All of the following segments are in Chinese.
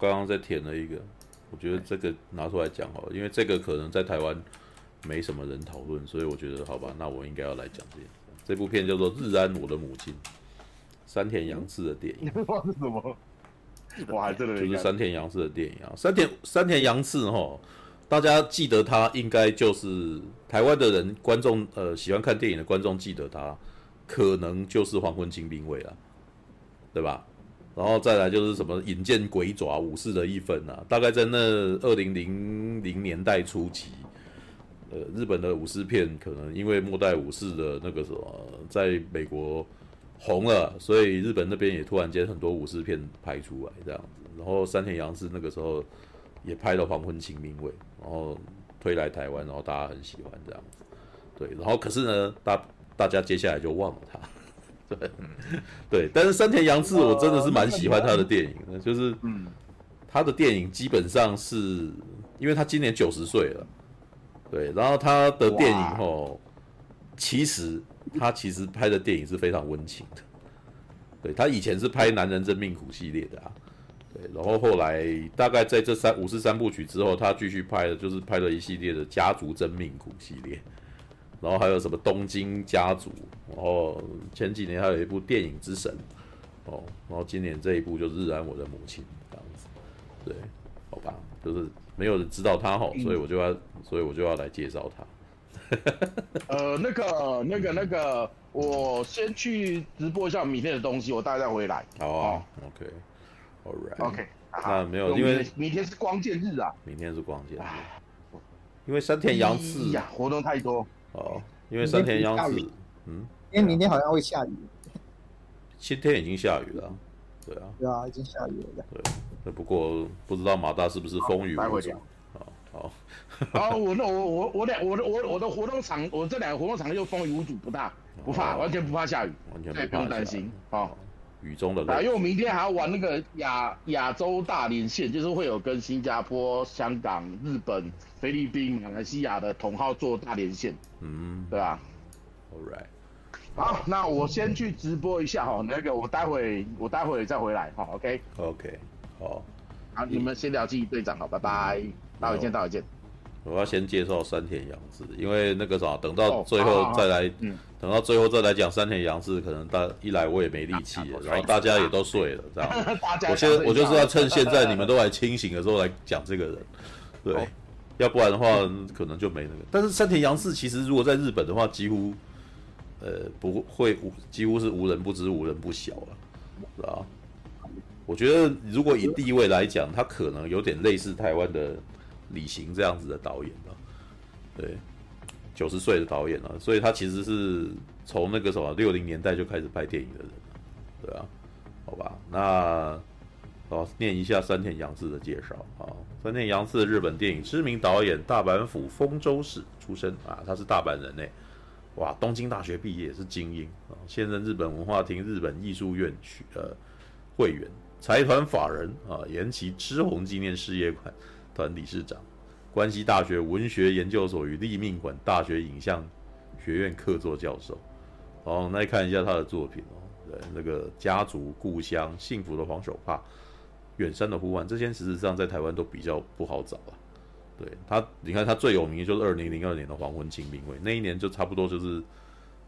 刚刚在填了一个，我觉得这个拿出来讲好了，因为这个可能在台湾没什么人讨论，所以我觉得好吧，那我应该要来讲这这部片叫做《日安我的母亲》，山田洋次的电影。什么？我还真的就是山田洋次的电影啊，山田山田洋次哈，大家记得他应该就是台湾的人观众呃喜欢看电影的观众记得他，可能就是《黄昏清兵卫》了，对吧？然后再来就是什么《引见鬼爪》《武士的一分》啊，大概在那二零零零年代初期，呃，日本的武士片可能因为末代武士的那个什么，在美国。红了，所以日本那边也突然间很多武士片拍出来这样子，然后山田洋次那个时候也拍了《黄昏清明卫》，然后推来台湾，然后大家很喜欢这样子，对，然后可是呢，大大家接下来就忘了他，对，对，但是山田洋次我真的是蛮喜欢他的电影的，就是，他的电影基本上是因为他今年九十岁了，对，然后他的电影吼，其实。他其实拍的电影是非常温情的，对，他以前是拍《男人真命苦》系列的啊，对，然后后来大概在这三武士三部曲之后，他继续拍的就是拍了一系列的《家族真命苦》系列，然后还有什么《东京家族》，然后前几年还有一部《电影之神》，哦，然后今年这一部就是《日安我的母亲》这样子，对，好吧，就是没有人知道他哈，所以我就要，所以我就要来介绍他。呃，那个、那个、那个，我先去直播一下明天的东西，我待会再回来。好啊，OK，All right，OK。那没有，因为明天是光剑日啊。明天是光剑日，因为山田洋次呀，活动太多。哦，因为三天央视，嗯，因为明天好像会下雨。今天已经下雨了，对啊。对啊，已经下雨了。对，不过不知道马大是不是风雨无阻。好，好，我那我我我两我的我我的活动场，我这两个活动场又风雨无阻，不大，不怕，完全不怕下雨，完全不用担心。好，雨中的啊，因为我明天还要玩那个亚亚洲大连线，就是会有跟新加坡、香港、日本、菲律宾、马来西亚的同号做大连线，嗯，对吧？All right，好，那我先去直播一下哈，那个我待会我待会再回来，哈，OK，OK，好，好，你们先聊记忆队长，好，拜拜。待会见，待会见。我要先介绍山田洋次，因为那个啥，等到最后再来，等到最后再来讲山田洋次，可能大一来我也没力气了，然后大家也都睡了，这样。我现我就是要趁现在你们都还清醒的时候来讲这个人，对，要不然的话可能就没那个。但是山田洋次其实如果在日本的话，几乎呃不会无，几乎是无人不知、无人不晓了，是吧？我觉得如果以地位来讲，他可能有点类似台湾的。李行这样子的导演了，对，九十岁的导演了，所以他其实是从那个什么六零年代就开始拍电影的人，对啊，好吧，那哦，念一下山田洋次的介绍啊，山田洋次日本电影知名导演，大阪府丰州市出身啊，他是大阪人呢，哇，东京大学毕业是精英啊，现任日本文化厅日本艺术院区呃会员，财团法人啊，岩崎知弘纪念事业馆。团理事长，关西大学文学研究所与立命馆大学影像学院客座教授。哦，那看一下他的作品哦。对，那个家族、故乡、幸福的黄手帕、远山的呼唤，这些事实上在台湾都比较不好找啊。对他，你看他最有名的就是二零零二年的《黄昏清兵卫》，那一年就差不多就是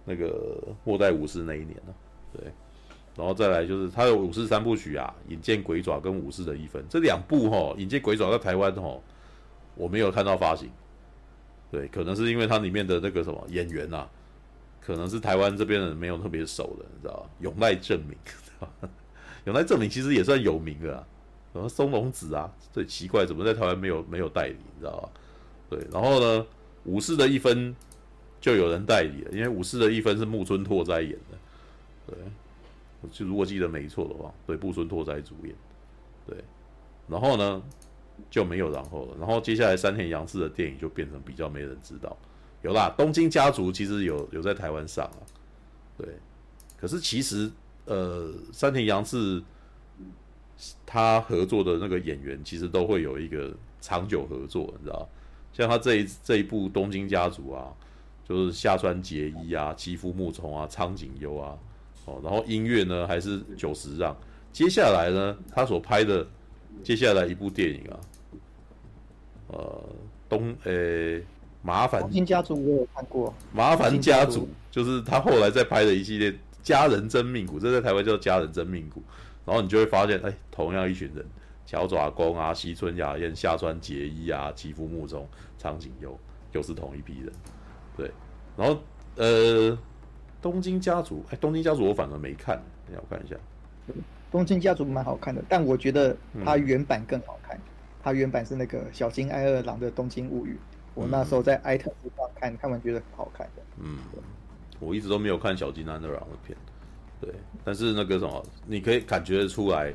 那个末代武士那一年了。对。然后再来就是他的武士三部曲啊，《引见鬼爪》跟《武士的一分》这两部哈，《引见鬼爪》在台湾哈，我没有看到发行，对，可能是因为它里面的那个什么演员啊，可能是台湾这边人没有特别熟的，你知道吧？永濑正敏，永濑正敏其实也算有名的啊，什么松隆子啊，最奇怪怎么在台湾没有没有代理，你知道吧？对，然后呢，《武士的一分》就有人代理了，因为《武士的一分》是木村拓哉演的，对。就如果记得没错的话，对，木村拓哉主演，对，然后呢就没有然后了，然后接下来山田洋次的电影就变成比较没人知道，有啦，《东京家族》其实有有在台湾上啊，对，可是其实呃山田洋次他合作的那个演员其实都会有一个长久合作，你知道，像他这一这一部《东京家族》啊，就是下川结衣啊、妻夫木聪啊、苍井优啊。然后音乐呢还是九十让，接下来呢他所拍的接下来一部电影啊，呃，东呃、欸，麻烦家族我有看过，麻烦家族就是他后来在拍的一系列家人真命苦，这在台湾叫家人真命苦，然后你就会发现，哎、欸，同样一群人，小爪公啊，西村雅彦、下川结衣啊，吉夫木中、苍井优，又是同一批人，对，然后呃，东京家族，哎、欸，东京家族我反而没看，等下我看一下。东京家族蛮好看的，但我觉得它原版更好看。它、嗯、原版是那个小金爱二郎的《东京物语》，我那时候在艾特上看，看完觉得很好看的。嗯，我一直都没有看小金安二郎的片，对。但是那个什么，你可以感觉得出来，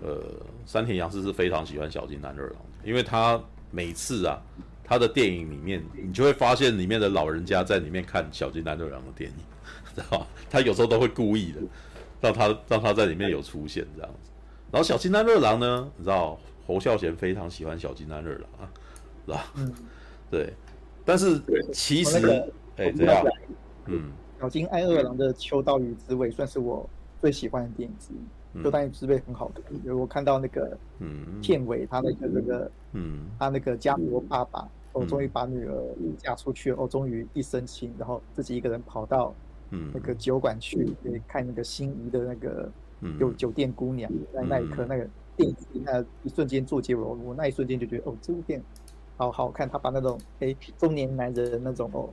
呃，山田洋次是非常喜欢小津安二郎的，因为他每次啊，他的电影里面，你就会发现里面的老人家在里面看小津安二郎的电影，知道他有时候都会故意的。让他让他在里面有出现这样子，然后小金安二郎呢，你知道侯孝贤非常喜欢小金安二郎啊，是吧？嗯，对。但是其实，哎，这样，嗯，小金爱二郎的《秋刀鱼之味》算是我最喜欢的电影之一，《秋刀鱼之味》很好看，因为我看到那个嗯片尾，他那个那个嗯，他那个家国爸爸哦，终于把女儿嫁出去了，哦，终于一身轻，然后自己一个人跑到。嗯，那个酒馆去给看那个心仪的那个有酒店姑娘，在那一刻那个电影那一瞬间做结尾，我那一瞬间就觉得哦，这部片好好看。他把那种哎中年男人那种哦，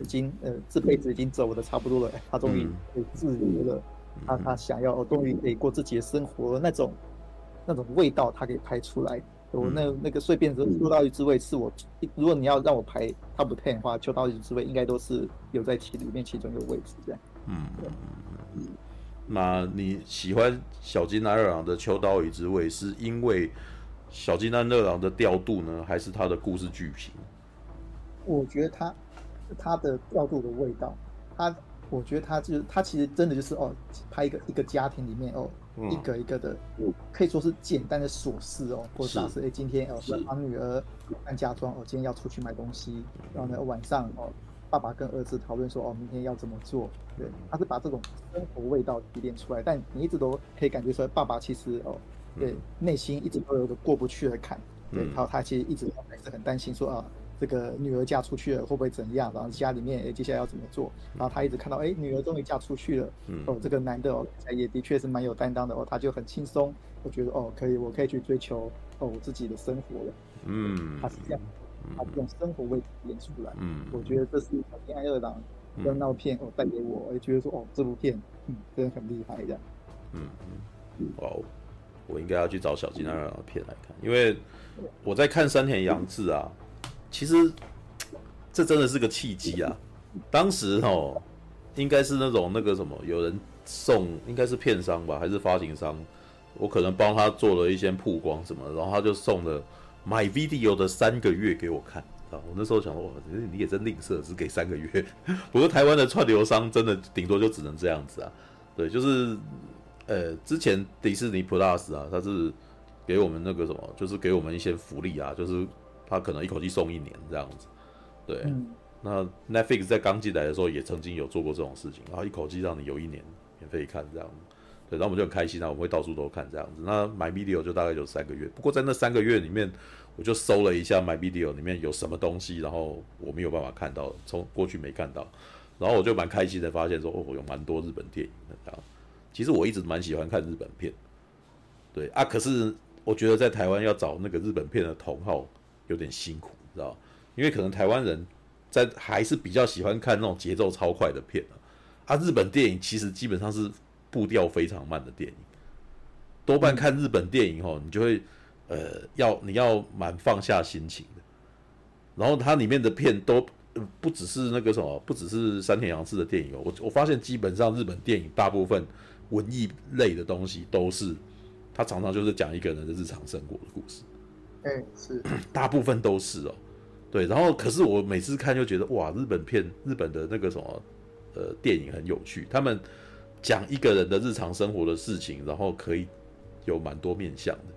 已经呃这辈子已经走的差不多了，他终于可以自由了，他他想要哦，终于可以过自己的生活那种那种味道，他给拍出来。我那那个碎片之秋刀鱼之味是我，如果你要让我排 top ten 的话，秋刀鱼之味应该都是有在其里面其中一个位置这样。嗯。那你喜欢小金安二郎的秋刀鱼之味，是因为小金安二郎的调度呢，还是他的故事剧情？我觉得他他的调度的味道，他我觉得他就是他其实真的就是哦，拍一个一个家庭里面哦。一个一个的，可以说是简单的琐事哦，或者是。哎，今天哦，帮女儿办嫁妆哦，今天要出去买东西，然后呢晚上哦，爸爸跟儿子讨论说哦，明天要怎么做，对，他是把这种生活味道提炼出来，但你一直都可以感觉出来，爸爸其实哦，对，内心一直都有个过不去的坎，对，然后他其实一直还是很担心说啊。这个女儿嫁出去了会不会怎样？然后家里面诶，接下来要怎么做？然后他一直看到，哎，女儿终于嫁出去了。嗯。哦，这个男的哦，也的确是蛮有担当的哦，他就很轻松，我觉得哦，可以，我可以去追求哦我自己的生活了。嗯。他是这样，他这种生活味演出来。嗯。我觉得这是小津安二郎跟那部片哦带给我，我也觉得说哦这部片嗯真的很厉害这样。嗯嗯。哦，我应该要去找小津安二郎的片来看，因为我在看山田洋次啊。其实这真的是个契机啊！当时哦，应该是那种那个什么，有人送，应该是片商吧，还是发行商？我可能帮他做了一些曝光什么，然后他就送了买 video 的三个月给我看啊！我那时候想说，哇，你也真吝啬，只给三个月。不过台湾的串流商真的顶多就只能这样子啊。对，就是呃，之前迪士尼 Plus 啊，他是给我们那个什么，就是给我们一些福利啊，就是。他可能一口气送一年这样子，对。嗯、那 Netflix 在刚进来的时候也曾经有做过这种事情，然后一口气让你有一年免费看这样子，对。然后我们就很开心啊，我们会到处都看这样子。那 MyVideo 就大概有三个月，不过在那三个月里面，我就搜了一下 MyVideo 里面有什么东西，然后我没有办法看到，从过去没看到，然后我就蛮开心的发现说，哦，有蛮多日本电影的这样。其实我一直蛮喜欢看日本片，对啊，可是我觉得在台湾要找那个日本片的同好。有点辛苦，知道？因为可能台湾人在还是比较喜欢看那种节奏超快的片啊。啊，日本电影其实基本上是步调非常慢的电影。多半看日本电影哦，你就会呃要你要蛮放下心情的。然后它里面的片都不只是那个什么，不只是山田洋次的电影哦。我我发现基本上日本电影大部分文艺类的东西都是，它常常就是讲一个人的日常生活的故事。哎、欸，是，大部分都是哦，对，然后可是我每次看就觉得哇，日本片，日本的那个什么，呃，电影很有趣，他们讲一个人的日常生活的事情，然后可以有蛮多面向的，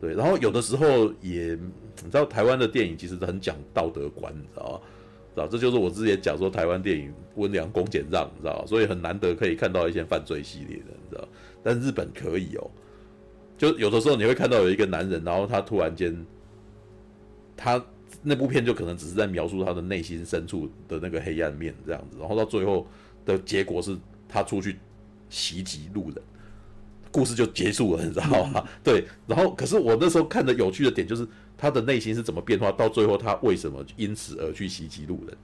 对，然后有的时候也，你知道台湾的电影其实很讲道德观，你知道吗？知道，这就是我之前讲说台湾电影温良恭俭让，你知道，所以很难得可以看到一些犯罪系列的，你知道，但日本可以哦。就有的时候你会看到有一个男人，然后他突然间，他那部片就可能只是在描述他的内心深处的那个黑暗面这样子，然后到最后的结果是他出去袭击路人，故事就结束了，你知道吗？对，然后可是我那时候看的有趣的点就是他的内心是怎么变化，到最后他为什么因此而去袭击路人？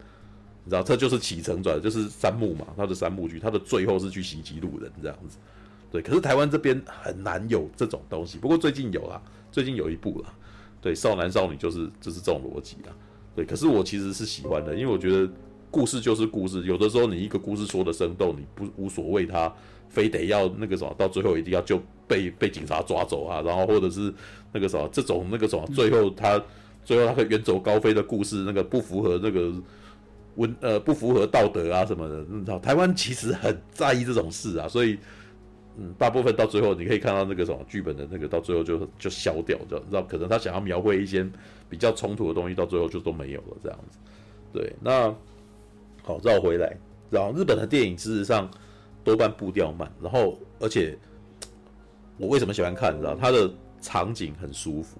你知道，这就是起承转，就是三幕嘛，他的三幕剧，他的最后是去袭击路人这样子。对，可是台湾这边很难有这种东西。不过最近有啦，最近有一部啦。对，少男少女就是就是这种逻辑啦。对，可是我其实是喜欢的，因为我觉得故事就是故事。有的时候你一个故事说的生动，你不无所谓他非得要那个什么，到最后一定要就被被警察抓走啊，然后或者是那个什么这种那个什么，最后他最后他可以远走高飞的故事，那个不符合那个文呃不符合道德啊什么的。你知道台湾其实很在意这种事啊，所以。嗯，大部分到最后你可以看到那个什么剧本的那个，到最后就就消掉，就知道可能他想要描绘一些比较冲突的东西，到最后就都没有了这样子。对，那好绕回来，然后日本的电影事实上多半步调慢，然后而且我为什么喜欢看？你知道，它的场景很舒服。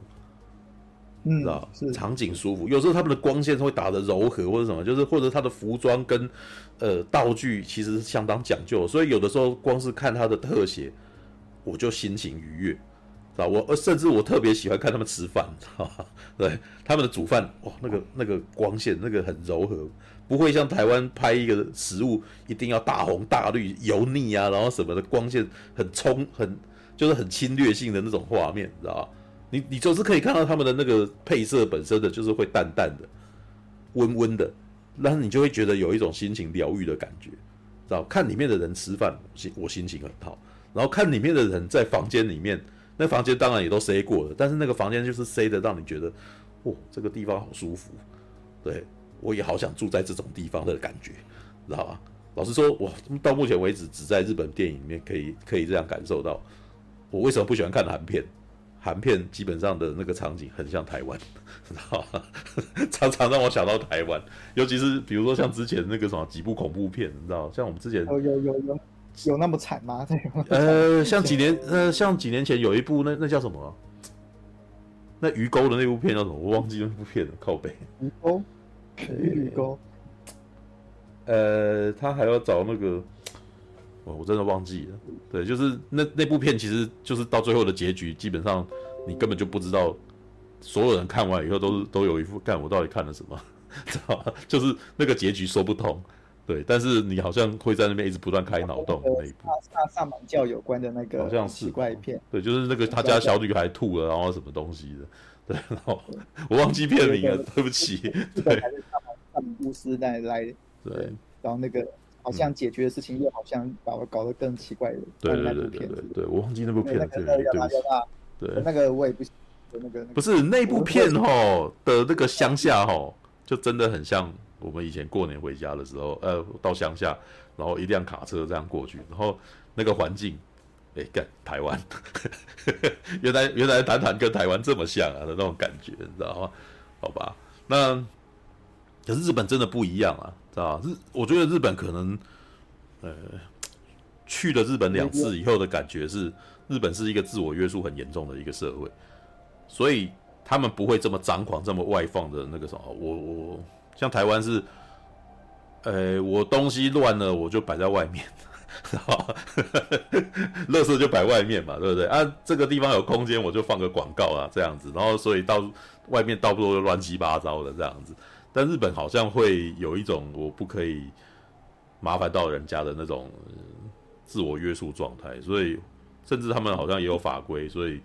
嗯，知道场景舒服，有时候他们的光线会打得柔和或者什么，就是或者他的服装跟呃道具其实是相当讲究，所以有的时候光是看他的特写，我就心情愉悦，知道我甚至我特别喜欢看他们吃饭？对，他们的煮饭哇，那个那个光线那个很柔和，不会像台湾拍一个食物一定要大红大绿油腻啊，然后什么的光线很冲很就是很侵略性的那种画面，知道吧？你你总是可以看到他们的那个配色本身的就是会淡淡的、温温的，然后你就会觉得有一种心情疗愈的感觉，知道？看里面的人吃饭，心我心情很好。然后看里面的人在房间里面，那房间当然也都塞过了，但是那个房间就是塞的，让你觉得，哦，这个地方好舒服。对，我也好想住在这种地方的感觉，知道吧？老实说，我到目前为止只在日本电影里面可以可以这样感受到。我为什么不喜欢看韩片？韩片基本上的那个场景很像台湾，知道吗？常常让我想到台湾，尤其是比如说像之前那个什么几部恐怖片，你知道，像我们之前有有有有有那么惨吗？呃，像几年 呃，像几年前有一部那那叫什么？那鱼钩的那部片叫什么？我忘记那部片了，靠背。鱼钩，鱼钩。呃，他还要找那个。我我真的忘记了，对，就是那那部片，其实就是到最后的结局，基本上你根本就不知道，所有人看完以后都是都有一副干我到底看了什么，知道吧？就是那个结局说不通，对，但是你好像会在那边一直不断开脑洞那一部，那萨满教有关的那个好像是奇怪片，对，就是那个他家小女孩吐了，然后什么东西的，对，然后我忘记片名了，对不起，对，还是萨满巫师来来，对，然后那个。好像解决的事情又好像把我搞得更奇怪了。对对对对对，我忘记那部片了。对对对，那个我也不那个不是那部片吼的那个乡下吼，就真的很像我们以前过年回家的时候，呃，到乡下，然后一辆卡车这样过去，然后那个环境，哎，干台湾，原来原来谈谈跟台湾这么像啊的那种感觉，你知道吗？好吧，那可是日本真的不一样啊。知道日，我觉得日本可能，呃，去了日本两次以后的感觉是，日本是一个自我约束很严重的一个社会，所以他们不会这么张狂、这么外放的那个什么。我我像台湾是，呃，我东西乱了我就摆在外面，知道吧？垃圾就摆外面嘛，对不对？啊，这个地方有空间我就放个广告啊，这样子，然后所以到外面到处都乱七八糟的这样子。但日本好像会有一种我不可以麻烦到人家的那种自我约束状态，所以甚至他们好像也有法规，所以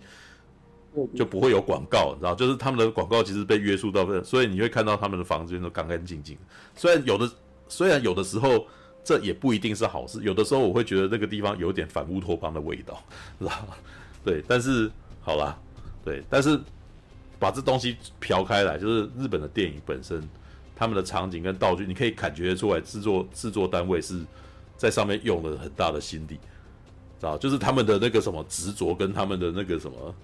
就不会有广告，你知道，就是他们的广告其实被约束到，所以你会看到他们的房间都干干净净。虽然有的，虽然有的时候这也不一定是好事，有的时候我会觉得那个地方有点反乌托邦的味道，知道吗？对，但是好啦，对，但是。把这东西飘开来，就是日本的电影本身，他们的场景跟道具，你可以感觉出来，制作制作单位是在上面用了很大的心力，知道？就是他们的那个什么执着跟他们的那个什么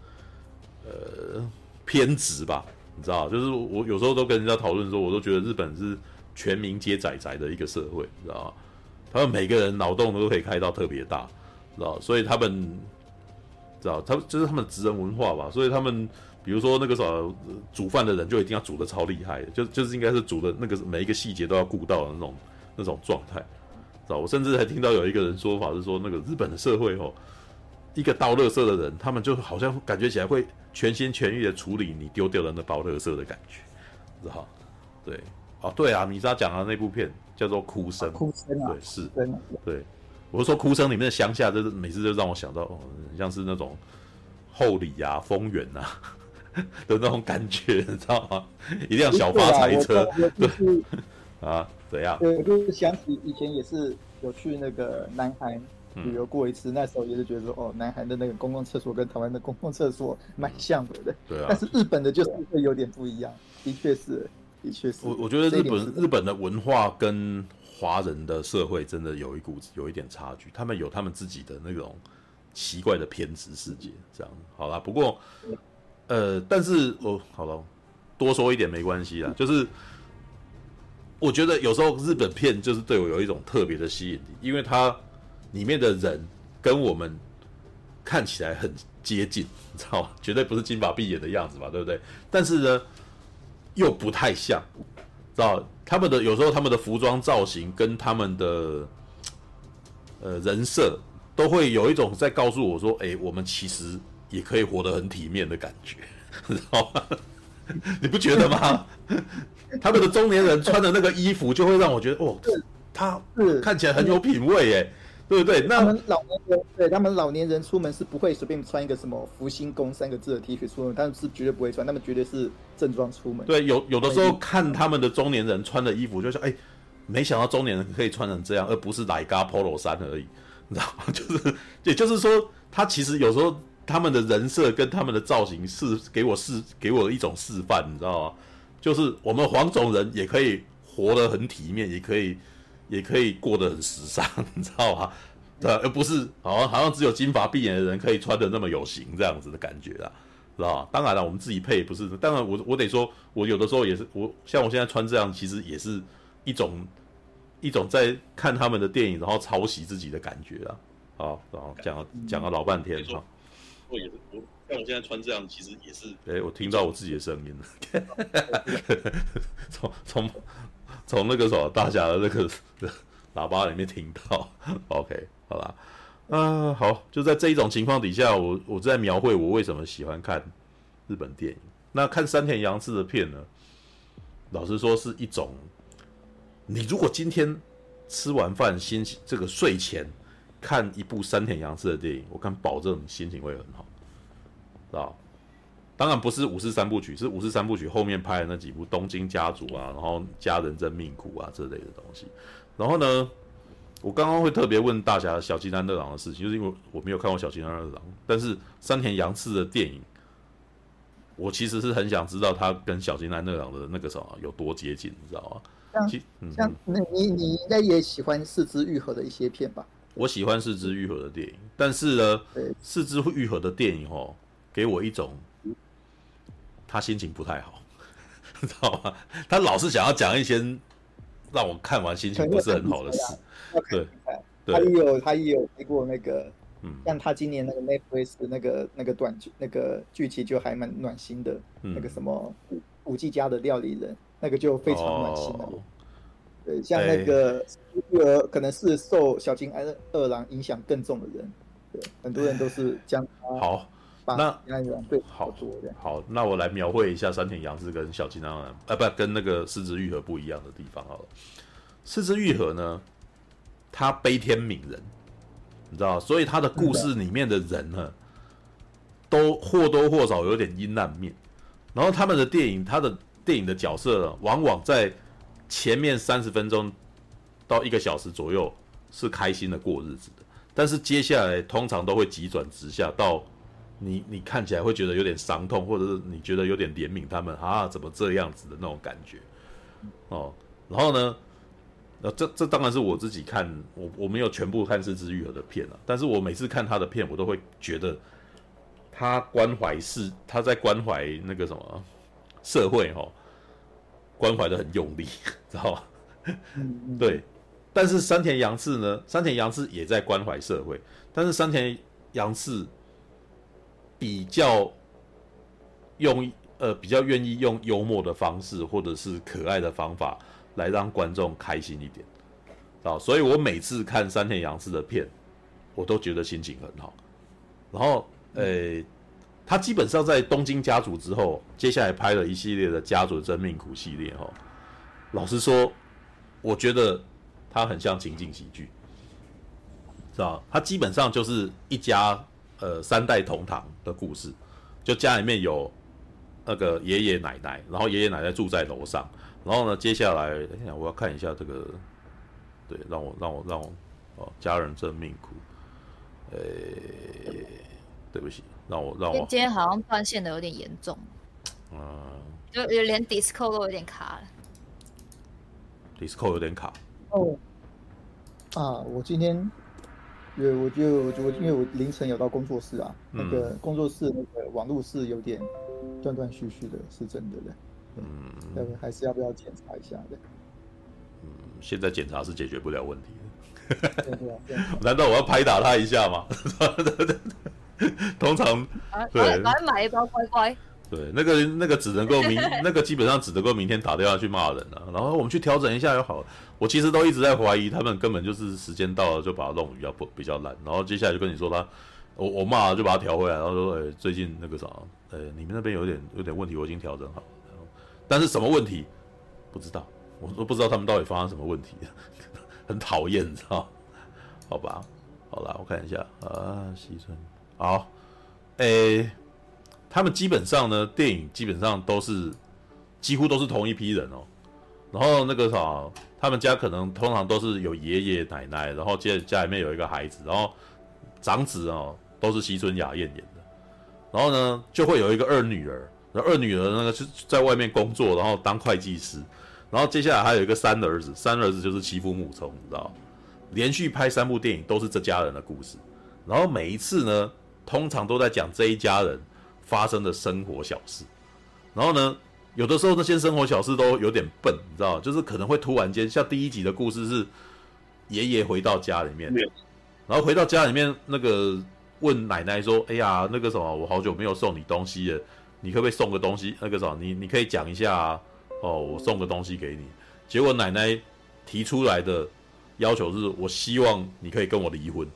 呃偏执吧，你知道？就是我有时候都跟人家讨论说，我都觉得日本是全民皆宅宅的一个社会，知道？他们每个人脑洞都可以开到特别大，知道？所以他们。知道？他就是他们职人文化吧，所以他们比如说那个啥煮饭的人就一定要煮的超厉害的，就就是应该是煮的那个每一个细节都要顾到的那种那种状态，知道？我甚至还听到有一个人说法是说，那个日本的社会哦，一个倒垃圾的人，他们就好像感觉起来会全心全意的处理你丢掉的那包垃圾的感觉，知道？对，哦，对啊，米莎讲的那部片叫做《哭声》，哭声啊，对，是，对。我是说，哭声里面的乡下，就是每次就让我想到，哦，像是那种后里啊、丰原啊 的那种感觉，你知道吗？一辆小发财车，对 啊，怎样？对，就是想起以前也是有去那个南韩旅游过一次，嗯、那时候也是觉得说，哦，南韩的那个公共厕所跟台湾的公共厕所蛮像的，对。对啊。但是日本的就是会有点不一样，的确是，的确是。我我觉得日本日本的文化跟。华人的社会真的有一股有一点差距，他们有他们自己的那种奇怪的偏执世界，这样好啦。不过，呃，但是哦，好了，多说一点没关系啦。就是我觉得有时候日本片就是对我有一种特别的吸引力，因为它里面的人跟我们看起来很接近，你知道吗？绝对不是金发碧眼的样子吧，对不对？但是呢，又不太像，知道。他们的有时候他们的服装造型跟他们的呃人设都会有一种在告诉我说，哎、我们其实也可以活得很体面的感觉，知道吗？你不觉得吗？他们的中年人穿的那个衣服就会让我觉得，哦，他看起来很有品味，耶。对不对？那他们老年人，对他们老年人出门是不会随便穿一个什么“福星宫”三个字的 T 恤出门，他们是绝对不会穿，他们绝对是正装出门。对，有有的时候看他们的中年人穿的衣服，就说：“哎，没想到中年人可以穿成这样，而不是奶咖 Polo 衫而已。”你知道吗？就是，也就是说，他其实有时候他们的人设跟他们的造型是给我示给我一种示范，你知道吗？就是我们黄种人也可以活得很体面，也可以。也可以过得很时尚，你知道吗？对，而不是好像好像只有金发碧眼的人可以穿的那么有型这样子的感觉啊，知道吧？当然了，我们自己配不是。当然我，我得说，我有的时候也是，我像我现在穿这样，其实也是一种一种在看他们的电影，然后抄袭自己的感觉啊。好，然后讲讲了老半天啊。我也是，我像我现在穿这样，其实也是。哎，我听到我自己的声音了。从从。从那个什么大侠的那个喇叭里面听到，OK，好啦，啊、好，就在这一种情况底下，我我在描绘我为什么喜欢看日本电影。那看山田洋次的片呢？老实说是一种，你如果今天吃完饭，心这个睡前看一部山田洋次的电影，我敢保证你心情会很好，知道？当然不是武士三部曲，是武士三部曲后面拍的那几部《东京家族》啊，然后《家人真命苦》啊这类的东西。然后呢，我刚刚会特别问大侠小津安二郎的事情，就是因为我没有看过小津安二郎，但是山田洋次的电影，我其实是很想知道他跟小津安二郎的那个什么有多接近，你知道吗？像，嗯、像那你你应该也喜欢四肢愈合的一些片吧？我喜欢四肢愈合的电影，但是呢，是枝裕和的电影哦，给我一种。他心情不太好，知道吗？他老是想要讲一些让我看完心情不是很好的事。对，他也有他也有拍过那个，嗯，像他今年那个 Netflix 那个那个短剧那个剧情就还蛮暖心的，那个什么五 G 家的料理人，那个就非常暖心的。对，像那个呃，可能是受小金安二郎影响更重的人，对，很多人都是将他好。那好做，好，那我来描绘一下山田洋次跟小金安二郎，呃，不，跟那个是枝裕和不一样的地方好了。是枝裕和呢，他悲天悯人，你知道，所以他的故事里面的人呢，都或多或少有点阴暗面。然后他们的电影，他的电影的角色，往往在前面三十分钟到一个小时左右是开心的过日子的，但是接下来通常都会急转直下到。你你看起来会觉得有点伤痛，或者是你觉得有点怜悯他们啊？怎么这样子的那种感觉哦？然后呢？呃，这这当然是我自己看，我我没有全部看是枝裕和的片啊，但是我每次看他的片，我都会觉得他关怀是他在关怀那个什么社会哈、哦，关怀得很用力，知道吗？对。但是山田洋次呢？山田洋次也在关怀社会，但是山田洋次。比较用呃比较愿意用幽默的方式或者是可爱的方法来让观众开心一点，啊，所以我每次看山田洋次的片，我都觉得心情很好。然后，呃，他基本上在东京家族之后，接下来拍了一系列的家族真命苦系列，哈。老实说，我觉得他很像情景喜剧，知道？他基本上就是一家呃三代同堂的故事，就家里面有那个爷爷奶奶，然后爷爷奶奶住在楼上，然后呢，接下来等一下我要看一下这个，对，让我让我让我哦，家人真命苦，呃。对不起，让我让我今天好像断线的有点严重，嗯，就连 Discord 都有点卡了，Discord 有点卡。哦，啊，我今天，因为我就就因为我凌晨有到工作室啊，嗯、那个工作室那个网络是有点断断续续的，是真的的，嗯，要不还是要不要检查一下的？嗯，现在检查是解决不了问题的，难道我要拍打他一下吗？通常，对，来买一包乖乖。对，那个那个只能够明，那个基本上只能够明天打电话去骂人了。然后我们去调整一下就好了。我其实都一直在怀疑他们根本就是时间到了就把它弄比较不比较烂。然后接下来就跟你说他，我我骂了就把它调回来，然后说，哎，最近那个啥，呃，你们那边有点有点问题，我已经调整好了。但是什么问题不知道，我都不知道他们到底发生什么问题，很讨厌，你知道？好吧，好啦，我看一下啊，西村。好，诶、他们基本上呢，电影基本上都是几乎都是同一批人哦。然后那个啥，他们家可能通常都是有爷爷奶奶，然后接着家里面有一个孩子，然后长子哦都是西村雅彦演的。然后呢，就会有一个二女儿，那二女儿那个是在外面工作，然后当会计师。然后接下来还有一个三儿子，三儿子就是妻夫木聪，你知道？连续拍三部电影都是这家人的故事。然后每一次呢。通常都在讲这一家人发生的生活小事，然后呢，有的时候那些生活小事都有点笨，你知道，就是可能会突然间，像第一集的故事是爷爷回到家里面，然后回到家里面那个问奶奶说：“哎呀，那个什么，我好久没有送你东西了，你可不可以送个东西？那个什么，你你可以讲一下啊，哦，我送个东西给你。”结果奶奶提出来的要求是：“我希望你可以跟我离婚。”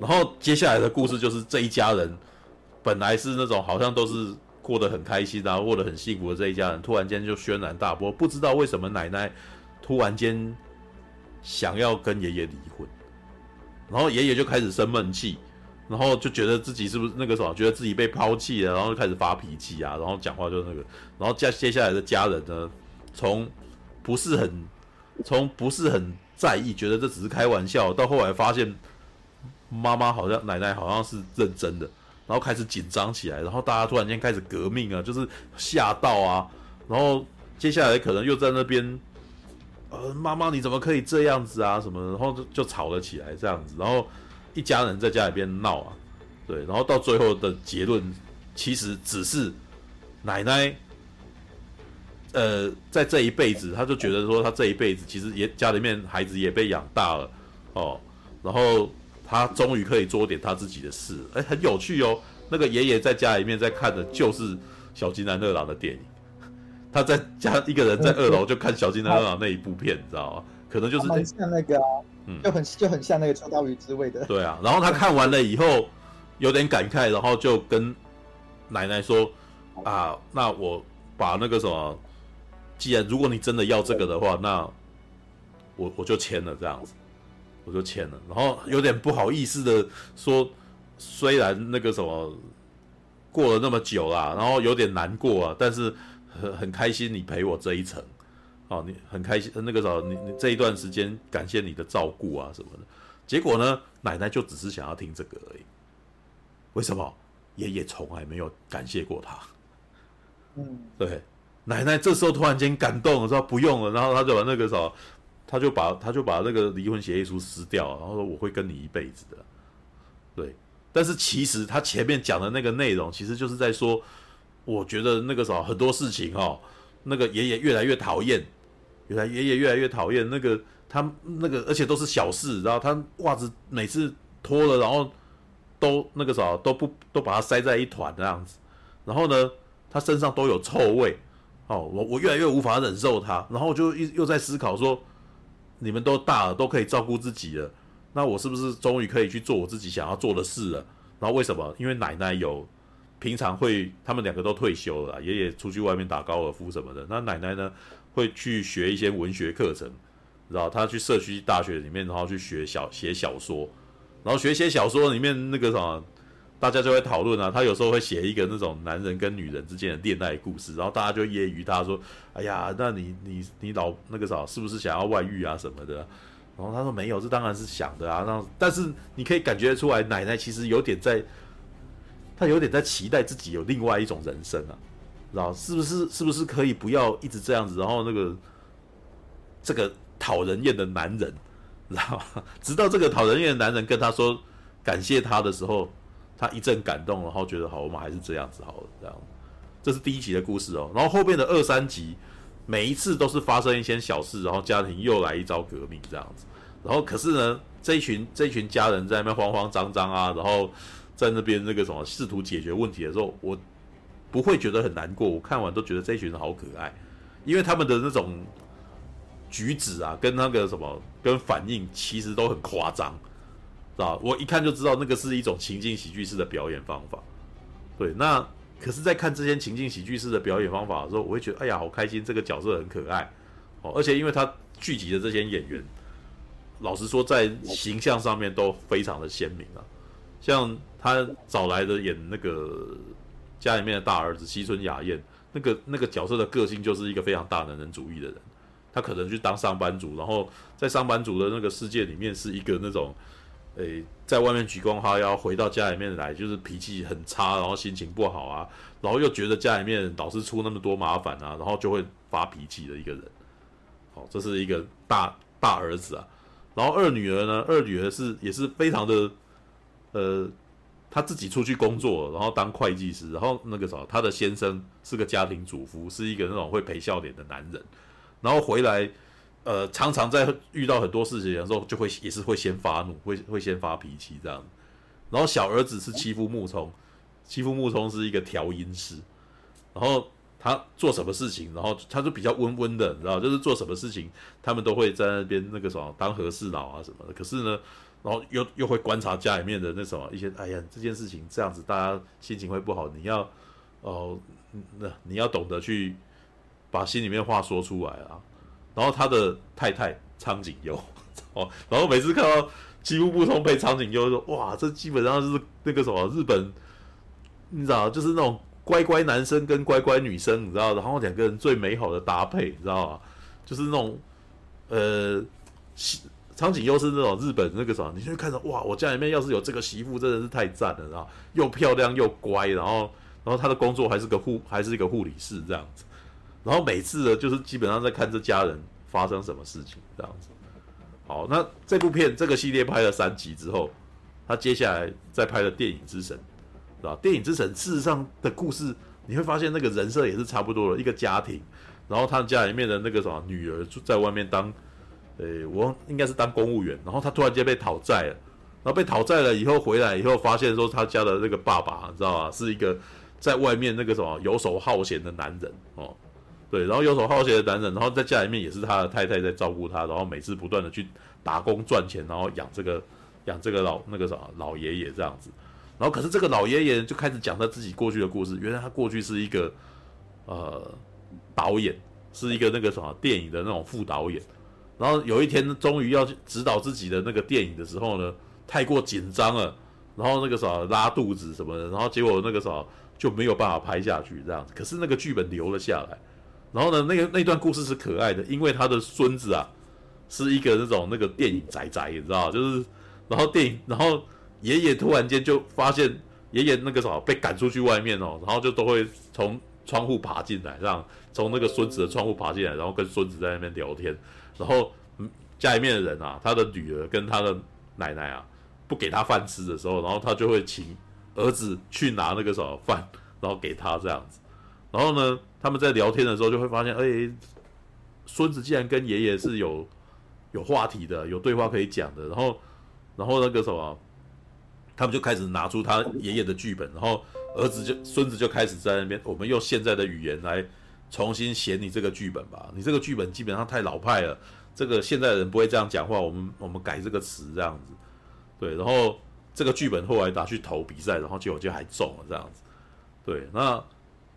然后接下来的故事就是这一家人，本来是那种好像都是过得很开心啊，过得很幸福的这一家人，突然间就轩然大波，不知道为什么奶奶突然间想要跟爷爷离婚，然后爷爷就开始生闷气，然后就觉得自己是不是那个什么，觉得自己被抛弃了，然后就开始发脾气啊，然后讲话就那个，然后接接下来的家人呢，从不是很从不是很在意，觉得这只是开玩笑，到后来发现。妈妈好像奶奶好像是认真的，然后开始紧张起来，然后大家突然间开始革命啊，就是吓到啊，然后接下来可能又在那边，呃，妈妈你怎么可以这样子啊什么，然后就就吵了起来这样子，然后一家人在家里边闹啊，对，然后到最后的结论其实只是奶奶，呃，在这一辈子，他就觉得说他这一辈子其实也家里面孩子也被养大了哦，然后。他终于可以做点他自己的事，哎，很有趣哦。那个爷爷在家里面在看的就是小津安二郎的电影，他在家一个人在二楼就看小津安二郎那一部片，你知道吗？可能就是很像那个、啊，嗯，就很就很像那个秋刀鱼之味的。对啊，然后他看完了以后有点感慨，然后就跟奶奶说：“啊，那我把那个什么，既然如果你真的要这个的话，那我我就签了这样子。”我就签了，然后有点不好意思的说，虽然那个什么过了那么久啦，然后有点难过啊，但是很很开心你陪我这一程，哦，你很开心那个时候你你这一段时间感谢你的照顾啊什么的，结果呢，奶奶就只是想要听这个而已。为什么？爷爷从来没有感谢过他。嗯，对，奶奶这时候突然间感动了，说不用了，然后他就把那个什么。他就把他就把那个离婚协议书撕掉，然后说我会跟你一辈子的，对。但是其实他前面讲的那个内容，其实就是在说，我觉得那个时候很多事情哦，那个爷爷越来越讨厌，原来爷爷越来越讨厌那个他那个，而且都是小事，然后他袜子每次脱了，然后都那个啥都不都把它塞在一团这样子，然后呢，他身上都有臭味，哦，我我越来越无法忍受他，然后就又又在思考说，你们都大了，都可以照顾自己了，那我是不是终于可以去做我自己想要做的事了？然后为什么？因为奶奶有平常会，他们两个都退休了，爷爷出去外面打高尔夫什么的，那奶奶呢会去学一些文学课程，知道他去社区大学里面，然后去学小写小说。然后学写小说里面那个什么，大家就会讨论啊。他有时候会写一个那种男人跟女人之间的恋爱故事，然后大家就揶揄他说：“哎呀，那你你你老那个啥，是不是想要外遇啊什么的？”然后他说：“没有，这当然是想的啊。”那但是你可以感觉出来，奶奶其实有点在，他有点在期待自己有另外一种人生啊，知道是不是？是不是可以不要一直这样子？然后那个这个讨人厌的男人。知道吗？直到这个讨人厌的男人跟他说感谢他的时候，他一阵感动，然后觉得好，我们还是这样子好了。这样，这是第一集的故事哦。然后后面的二三集，每一次都是发生一些小事，然后家庭又来一招革命这样子。然后可是呢，这一群这一群家人在那边慌慌张张啊，然后在那边那个什么试图解决问题的时候，我不会觉得很难过。我看完都觉得这一群人好可爱，因为他们的那种。举止啊，跟那个什么，跟反应其实都很夸张，知道？我一看就知道那个是一种情境喜剧式的表演方法。对，那可是，在看这些情境喜剧式的表演方法的时候，我会觉得，哎呀，好开心，这个角色很可爱哦。而且，因为他聚集的这些演员，老实说，在形象上面都非常的鲜明啊。像他找来的演那个家里面的大儿子西村雅彦，那个那个角色的个性就是一个非常大男人主义的人。他可能去当上班族，然后在上班族的那个世界里面是一个那种，诶，在外面举光哈腰，回到家里面来就是脾气很差，然后心情不好啊，然后又觉得家里面老是出那么多麻烦啊，然后就会发脾气的一个人。好，这是一个大大儿子啊，然后二女儿呢，二女儿是也是非常的，呃，她自己出去工作，然后当会计师，然后那个什么，她的先生是个家庭主妇，是一个那种会陪笑脸的男人。然后回来，呃，常常在遇到很多事情的时候，就会也是会先发怒，会会先发脾气这样。然后小儿子是欺负木聪，欺负木聪是一个调音师，然后他做什么事情，然后他就比较温温的，你知道，就是做什么事情，他们都会在那边那个什么当和事佬啊什么的。可是呢，然后又又会观察家里面的那什么一些，哎呀，这件事情这样子，大家心情会不好，你要哦，那你要懂得去。把心里面话说出来啊，然后他的太太苍井优 哦，然后每次看到妻夫木聪配苍井优，说哇，这基本上就是那个什么日本，你知道，就是那种乖乖男生跟乖乖女生，你知道，然后两个人最美好的搭配，你知道吗？就是那种呃，苍井优是那种日本那个什么，你就会看到哇，我家里面要是有这个媳妇，真的是太赞了，然后又漂亮又乖，然后然后他的工作还是个护，还是一个护理师这样子。然后每次呢，就是基本上在看这家人发生什么事情这样子。好，那这部片这个系列拍了三集之后，他接下来再拍了《电影之神》，是吧？《电影之神》事实上的故事，你会发现那个人设也是差不多的，一个家庭，然后他家里面的那个什么女儿就在外面当，诶，我应该是当公务员，然后他突然间被讨债了，然后被讨债了以后回来以后，发现说他家的那个爸爸，你知道吧，是一个在外面那个什么游手好闲的男人哦。对，然后游手好闲的男人，然后在家里面也是他的太太在照顾他，然后每次不断的去打工赚钱，然后养这个养这个老那个啥老爷爷这样子，然后可是这个老爷爷就开始讲他自己过去的故事，原来他过去是一个呃导演，是一个那个什么电影的那种副导演，然后有一天终于要去指导自己的那个电影的时候呢，太过紧张了，然后那个啥拉肚子什么的，然后结果那个啥就没有办法拍下去这样子，可是那个剧本留了下来。然后呢，那个那段故事是可爱的，因为他的孙子啊，是一个那种那个电影宅宅，你知道就是，然后电影，然后爷爷突然间就发现爷爷那个什么被赶出去外面哦，然后就都会从窗户爬进来，这样从那个孙子的窗户爬进来，然后跟孙子在那边聊天。然后家里面的人啊，他的女儿跟他的奶奶啊，不给他饭吃的时候，然后他就会请儿子去拿那个什么饭，然后给他这样子。然后呢，他们在聊天的时候就会发现，哎，孙子竟然跟爷爷是有有话题的，有对话可以讲的。然后，然后那个什么，他们就开始拿出他爷爷的剧本，然后儿子就孙子就开始在那边，我们用现在的语言来重新写你这个剧本吧。你这个剧本基本上太老派了，这个现在的人不会这样讲话，我们我们改这个词这样子。对，然后这个剧本后来拿去投比赛，然后结果就还中了这样子。对，那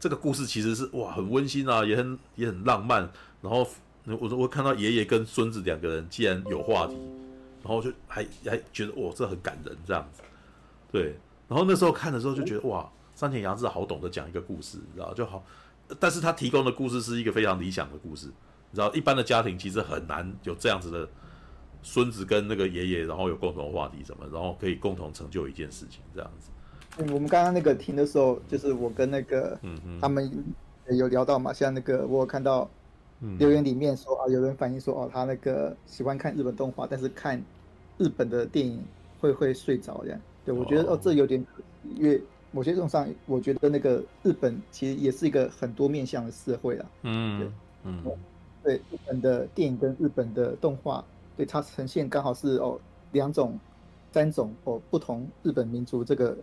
这个故事其实是哇很温馨啊，也很也很浪漫。然后我我看到爷爷跟孙子两个人竟然有话题，然后就还还觉得哇这很感人这样子。对，然后那时候看的时候就觉得哇，山田洋次好懂得讲一个故事，你知道就好，但是他提供的故事是一个非常理想的故事，你知道一般的家庭其实很难有这样子的孙子跟那个爷爷，然后有共同话题什么，然后可以共同成就一件事情这样子。嗯，我们刚刚那个停的时候，就是我跟那个他们有聊到嘛，像那个我有看到留言里面说啊，有人反映说哦，他那个喜欢看日本动画，但是看日本的电影会会睡着这样。对，我觉得哦，这有点因为某些种上，我觉得那个日本其实也是一个很多面向的社会啊。嗯，对，嗯，对，日本的电影跟日本的动画，对它呈现刚好是哦两种、三种哦不同日本民族这个哇，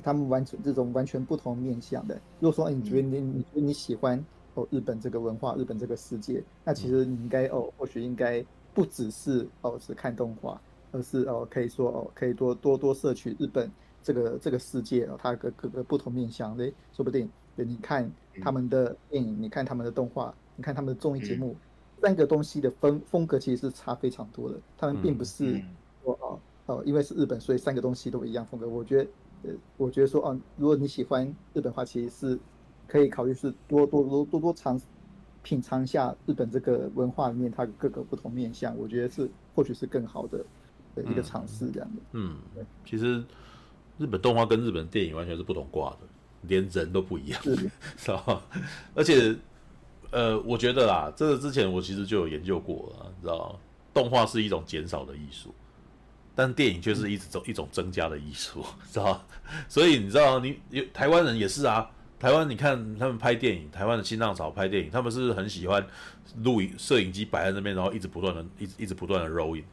他们完全这种完全不同面向的。如果说你觉得你你觉得你喜欢哦日本这个文化、日本这个世界，那其实你应该哦或许应该不只是哦是看动画。而是哦，可以说哦，可以多多多摄取日本这个这个世界哦，它各各个不同面向的，说不定对，你看他们的电影，你看他们的动画，你看他们的综艺节目，三个东西的风风格其实是差非常多的。他们并不是说哦哦，因为是日本，所以三个东西都一样风格。我觉得呃，我觉得说哦，如果你喜欢日本话，其实是可以考虑是多多多多多尝品尝一下日本这个文化里面它各个不同面向，我觉得是或许是更好的。的一个尝试这样的，嗯，其实日本动画跟日本电影完全是不同挂的，连人都不一样，是，是吧？而且，呃，我觉得啦，这个之前我其实就有研究过了，你知道，动画是一种减少的艺术，但电影却是一直走一种增加的艺术，知道？所以你知道，你有台湾人也是啊，台湾你看他们拍电影，台湾的新浪潮拍电影，他们是很喜欢录影摄影机摆在那边，然后一直不断的，一直一直不断的 rolling。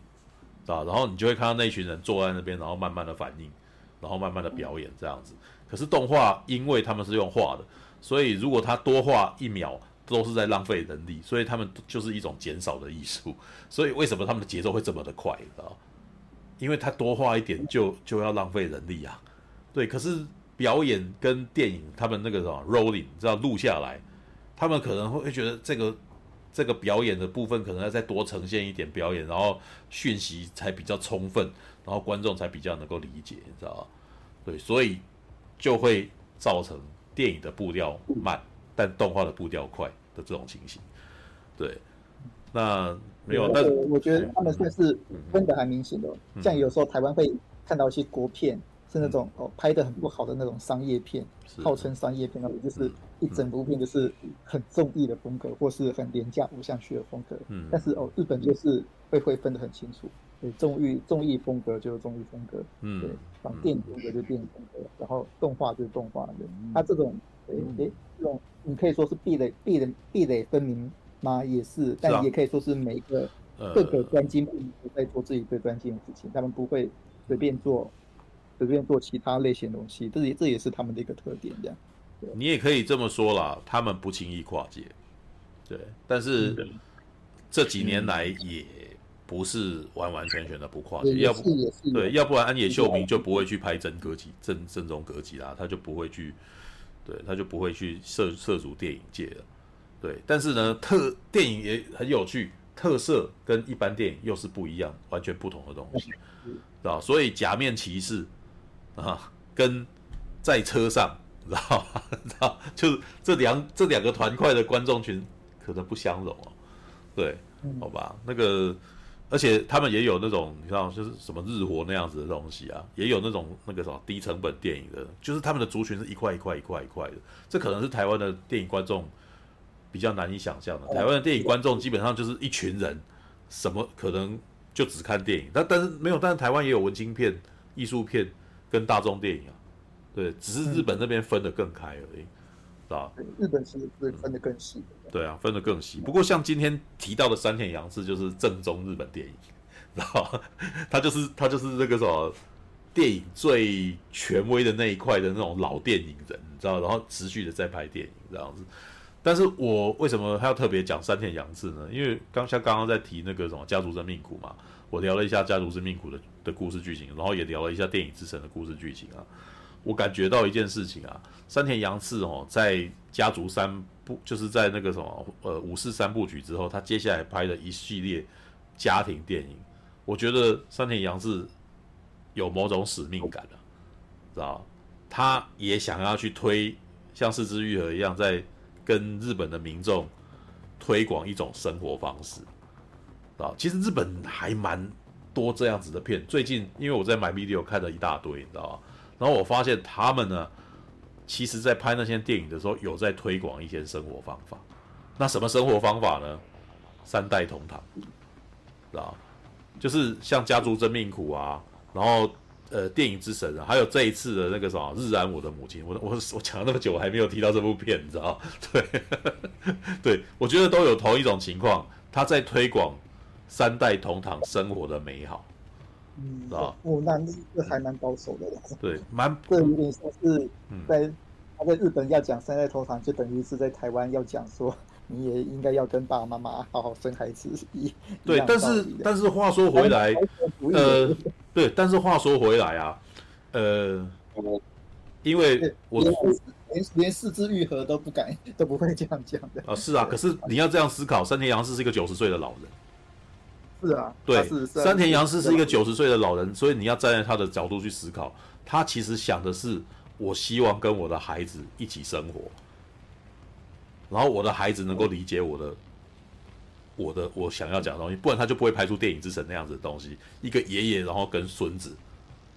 啊，然后你就会看到那群人坐在那边，然后慢慢的反应，然后慢慢的表演这样子。可是动画，因为他们是用画的，所以如果他多画一秒，都是在浪费人力，所以他们就是一种减少的艺术。所以为什么他们的节奏会这么的快？知道？因为他多画一点就就要浪费人力啊。对，可是表演跟电影，他们那个什么 rolling，知道录下来，他们可能会觉得这个。这个表演的部分可能要再多呈现一点表演，然后讯息才比较充分，然后观众才比较能够理解，你知道吧？对，所以就会造成电影的步调慢，但动画的步调快的这种情形。对，那没有，但我觉得他们算是分的还明显的。像有时候台湾会看到一些国片。是那种哦，拍的很不好的那种商业片，号称商业片，那种就是一整部片就是很综艺的风格，或是很廉价偶像剧的风格。嗯，但是哦，日本就是会会分得很清楚，对，综艺综艺风格就是综艺风格，嗯，对，然后电影风格就是电影风格，然后动画就是动画的。它这种，诶诶，这种你可以说是壁垒壁垒壁垒分明吗？也是，但也可以说是每一个各个专精都在做自己最专精的事情，他们不会随便做。随便做其他类型的东西，这也这也是他们的一个特点，这样。你也可以这么说啦，他们不轻易跨界，对。但是这几年来也不是完完全全的不跨界，要不对，要不然安野秀明就不会去拍真歌姬、正正宗歌姬啦，他就不会去，对，他就不会去涉涉足电影界了，对。但是呢，特电影也很有趣，特色跟一般电影又是不一样，完全不同的东西，知道？所以假面骑士。啊，跟在车上，知道吗？知道，就是这两这两个团块的观众群可能不相容哦。对，好吧，那个，而且他们也有那种，你知道，就是什么日活那样子的东西啊，也有那种那个什么低成本电影的，就是他们的族群是一块一块一块一块的。这可能是台湾的电影观众比较难以想象的。台湾的电影观众基本上就是一群人，什么可能就只看电影，但但是没有，但是台湾也有文青片、艺术片。跟大众电影啊，对，只是日本那边分得更开而已，是吧？日本其实是分得更细的。对啊，分得更细。不过像今天提到的山田洋次就是正宗日本电影，知道吧？他就是他就是那个什么电影最权威的那一块的那种老电影人，你知道，然后持续的在拍电影这样子。但是我为什么还要特别讲山田洋次呢？因为刚像刚刚在提那个什么家族真命苦嘛，我聊了一下家族真命苦的的故事剧情，然后也聊了一下电影之神的故事剧情啊。我感觉到一件事情啊，山田洋次哦，在家族三部，就是在那个什么呃武士三部曲之后，他接下来拍的一系列家庭电影，我觉得山田洋次有某种使命感的，知道？他也想要去推像是枝裕和一样在。跟日本的民众推广一种生活方式啊，其实日本还蛮多这样子的片。最近因为我在买 video 看了一大堆，你知道吗？然后我发现他们呢，其实在拍那些电影的时候，有在推广一些生活方法。那什么生活方法呢？三代同堂，知道？就是像家族真命苦啊，然后。呃，电影之神啊，还有这一次的那个什么日安我的母亲，我我我讲了那么久，我还没有提到这部片，你知道？对，对，我觉得都有同一种情况，他在推广三代同堂生活的美好，嗯，知道？哦，那这还蛮保守的，对，蛮，这有点像是在他在日本要讲三代同堂，就等于是在台湾要讲说。你也应该要跟爸爸妈妈好好生孩子一对，但是但是话说回来，呃，对，但是话说回来啊，呃，因为我连连四肢愈合都不敢 都不会这样讲的。啊，是啊，可是你要这样思考，山田洋次是一个九十岁的老人，是啊，对，山田洋次是一个九十岁的老人，所以你要站在他的角度去思考，他其实想的是，我希望跟我的孩子一起生活。然后我的孩子能够理解我的，我的我想要讲的东西，不然他就不会拍出电影之神那样子的东西。一个爷爷，然后跟孙子，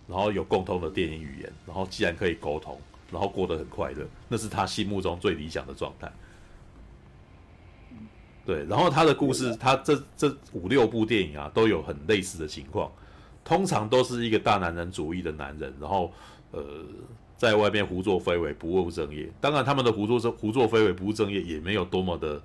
然后有共通的电影语言，然后既然可以沟通，然后过得很快乐，那是他心目中最理想的状态。对，然后他的故事，他这这五六部电影啊，都有很类似的情况，通常都是一个大男人主义的男人，然后呃。在外面胡作非为，不务正业。当然，他们的胡作胡作非为，不务正业，也没有多么的，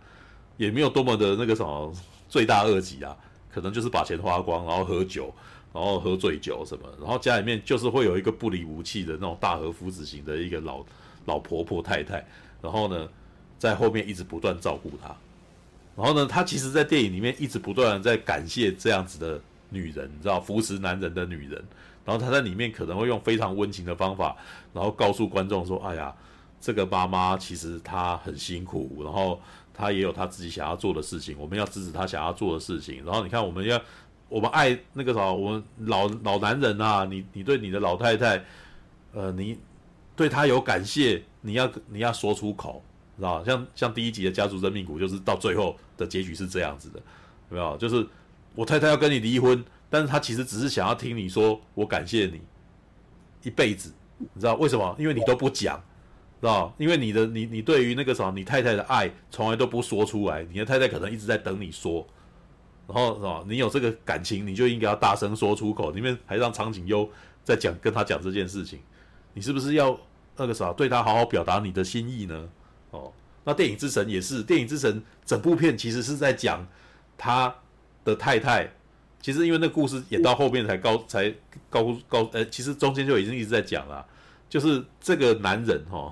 也没有多么的那个什么罪大恶极啊。可能就是把钱花光，然后喝酒，然后喝醉酒什么。然后家里面就是会有一个不离不弃的那种大和夫子型的一个老老婆婆太太。然后呢，在后面一直不断照顾他。然后呢，他其实，在电影里面一直不断的在感谢这样子的女人，你知道，扶持男人的女人。然后他在里面可能会用非常温情的方法，然后告诉观众说：“哎呀，这个妈妈其实她很辛苦，然后她也有她自己想要做的事情，我们要支持她想要做的事情。然后你看，我们要我们爱那个什么，我们老老男人啊，你你对你的老太太，呃，你对她有感谢，你要你要说出口，知道像像第一集的家族真命苦，就是到最后的结局是这样子的，有没有？就是我太太要跟你离婚。”但是他其实只是想要听你说，我感谢你一辈子，你知道为什么？因为你都不讲，知道？因为你的你你对于那个什么你太太的爱从来都不说出来，你的太太可能一直在等你说，然后是吧？你有这个感情，你就应该要大声说出口。里面还让苍井优在讲跟他讲这件事情，你是不是要那个啥对他好好表达你的心意呢？哦，那电影之神也是，电影之神整部片其实是在讲他的太太。其实因为那故事演到后面才高才高高，呃，其实中间就已经一直在讲了，就是这个男人哈，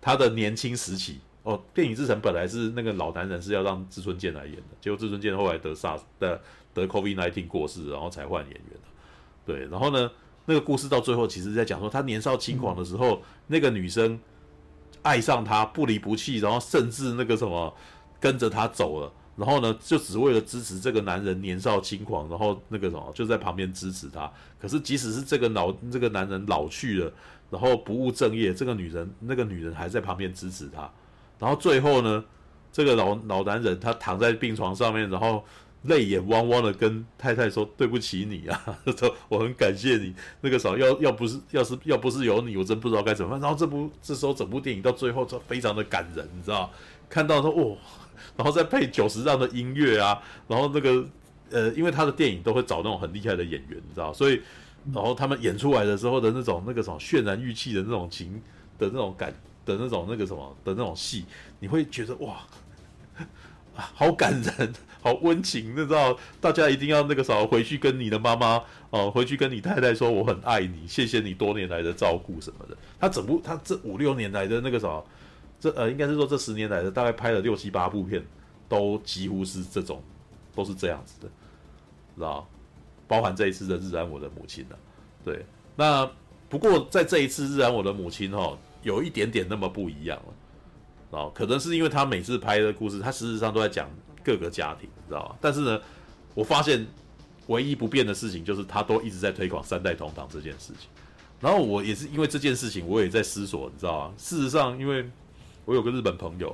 他的年轻时期哦，电影之神本来是那个老男人是要让志村健来演的，结果志村健后来得 SARS 的得 COVID-19 过世，然后才换演员，对，然后呢，那个故事到最后其实在讲说他年少轻狂的时候，那个女生爱上他不离不弃，然后甚至那个什么跟着他走了。然后呢，就只为了支持这个男人年少轻狂，然后那个什么就在旁边支持他。可是即使是这个老这个男人老去了，然后不务正业，这个女人那个女人还在旁边支持他。然后最后呢，这个老老男人他躺在病床上面，然后泪眼汪汪的跟太太说：“对不起你啊，说我很感谢你。那个时候要要不是要是要不是有你，我真不知道该怎么办。”然后这部这时候整部电影到最后就非常的感人，你知道看到说哦。然后再配久石让的音乐啊，然后那个呃，因为他的电影都会找那种很厉害的演员，你知道，所以然后他们演出来的时候的那种那个什么渲染欲泣的那种情的那种感的那种那个什么的那种戏，你会觉得哇，好感人，好 好温情，你知道？大家一定要那个时候回去跟你的妈妈哦，回去跟你太太说我很爱你，谢谢你多年来的照顾什么的。他整部他这五六年来的那个什么，这呃应该是说这十年来的大概拍了六七八部片，都几乎是这种，都是这样子的，知道？包含这一次的《日安我的母亲》呢，对。那不过在这一次《日安我的母亲》哈，有一点点那么不一样了。哦，可能是因为他每次拍的故事，他事实上都在讲各个家庭，知道吧？但是呢，我发现唯一不变的事情就是他都一直在推广三代同堂这件事情。然后我也是因为这件事情，我也在思索，你知道吗？事实上，因为我有个日本朋友，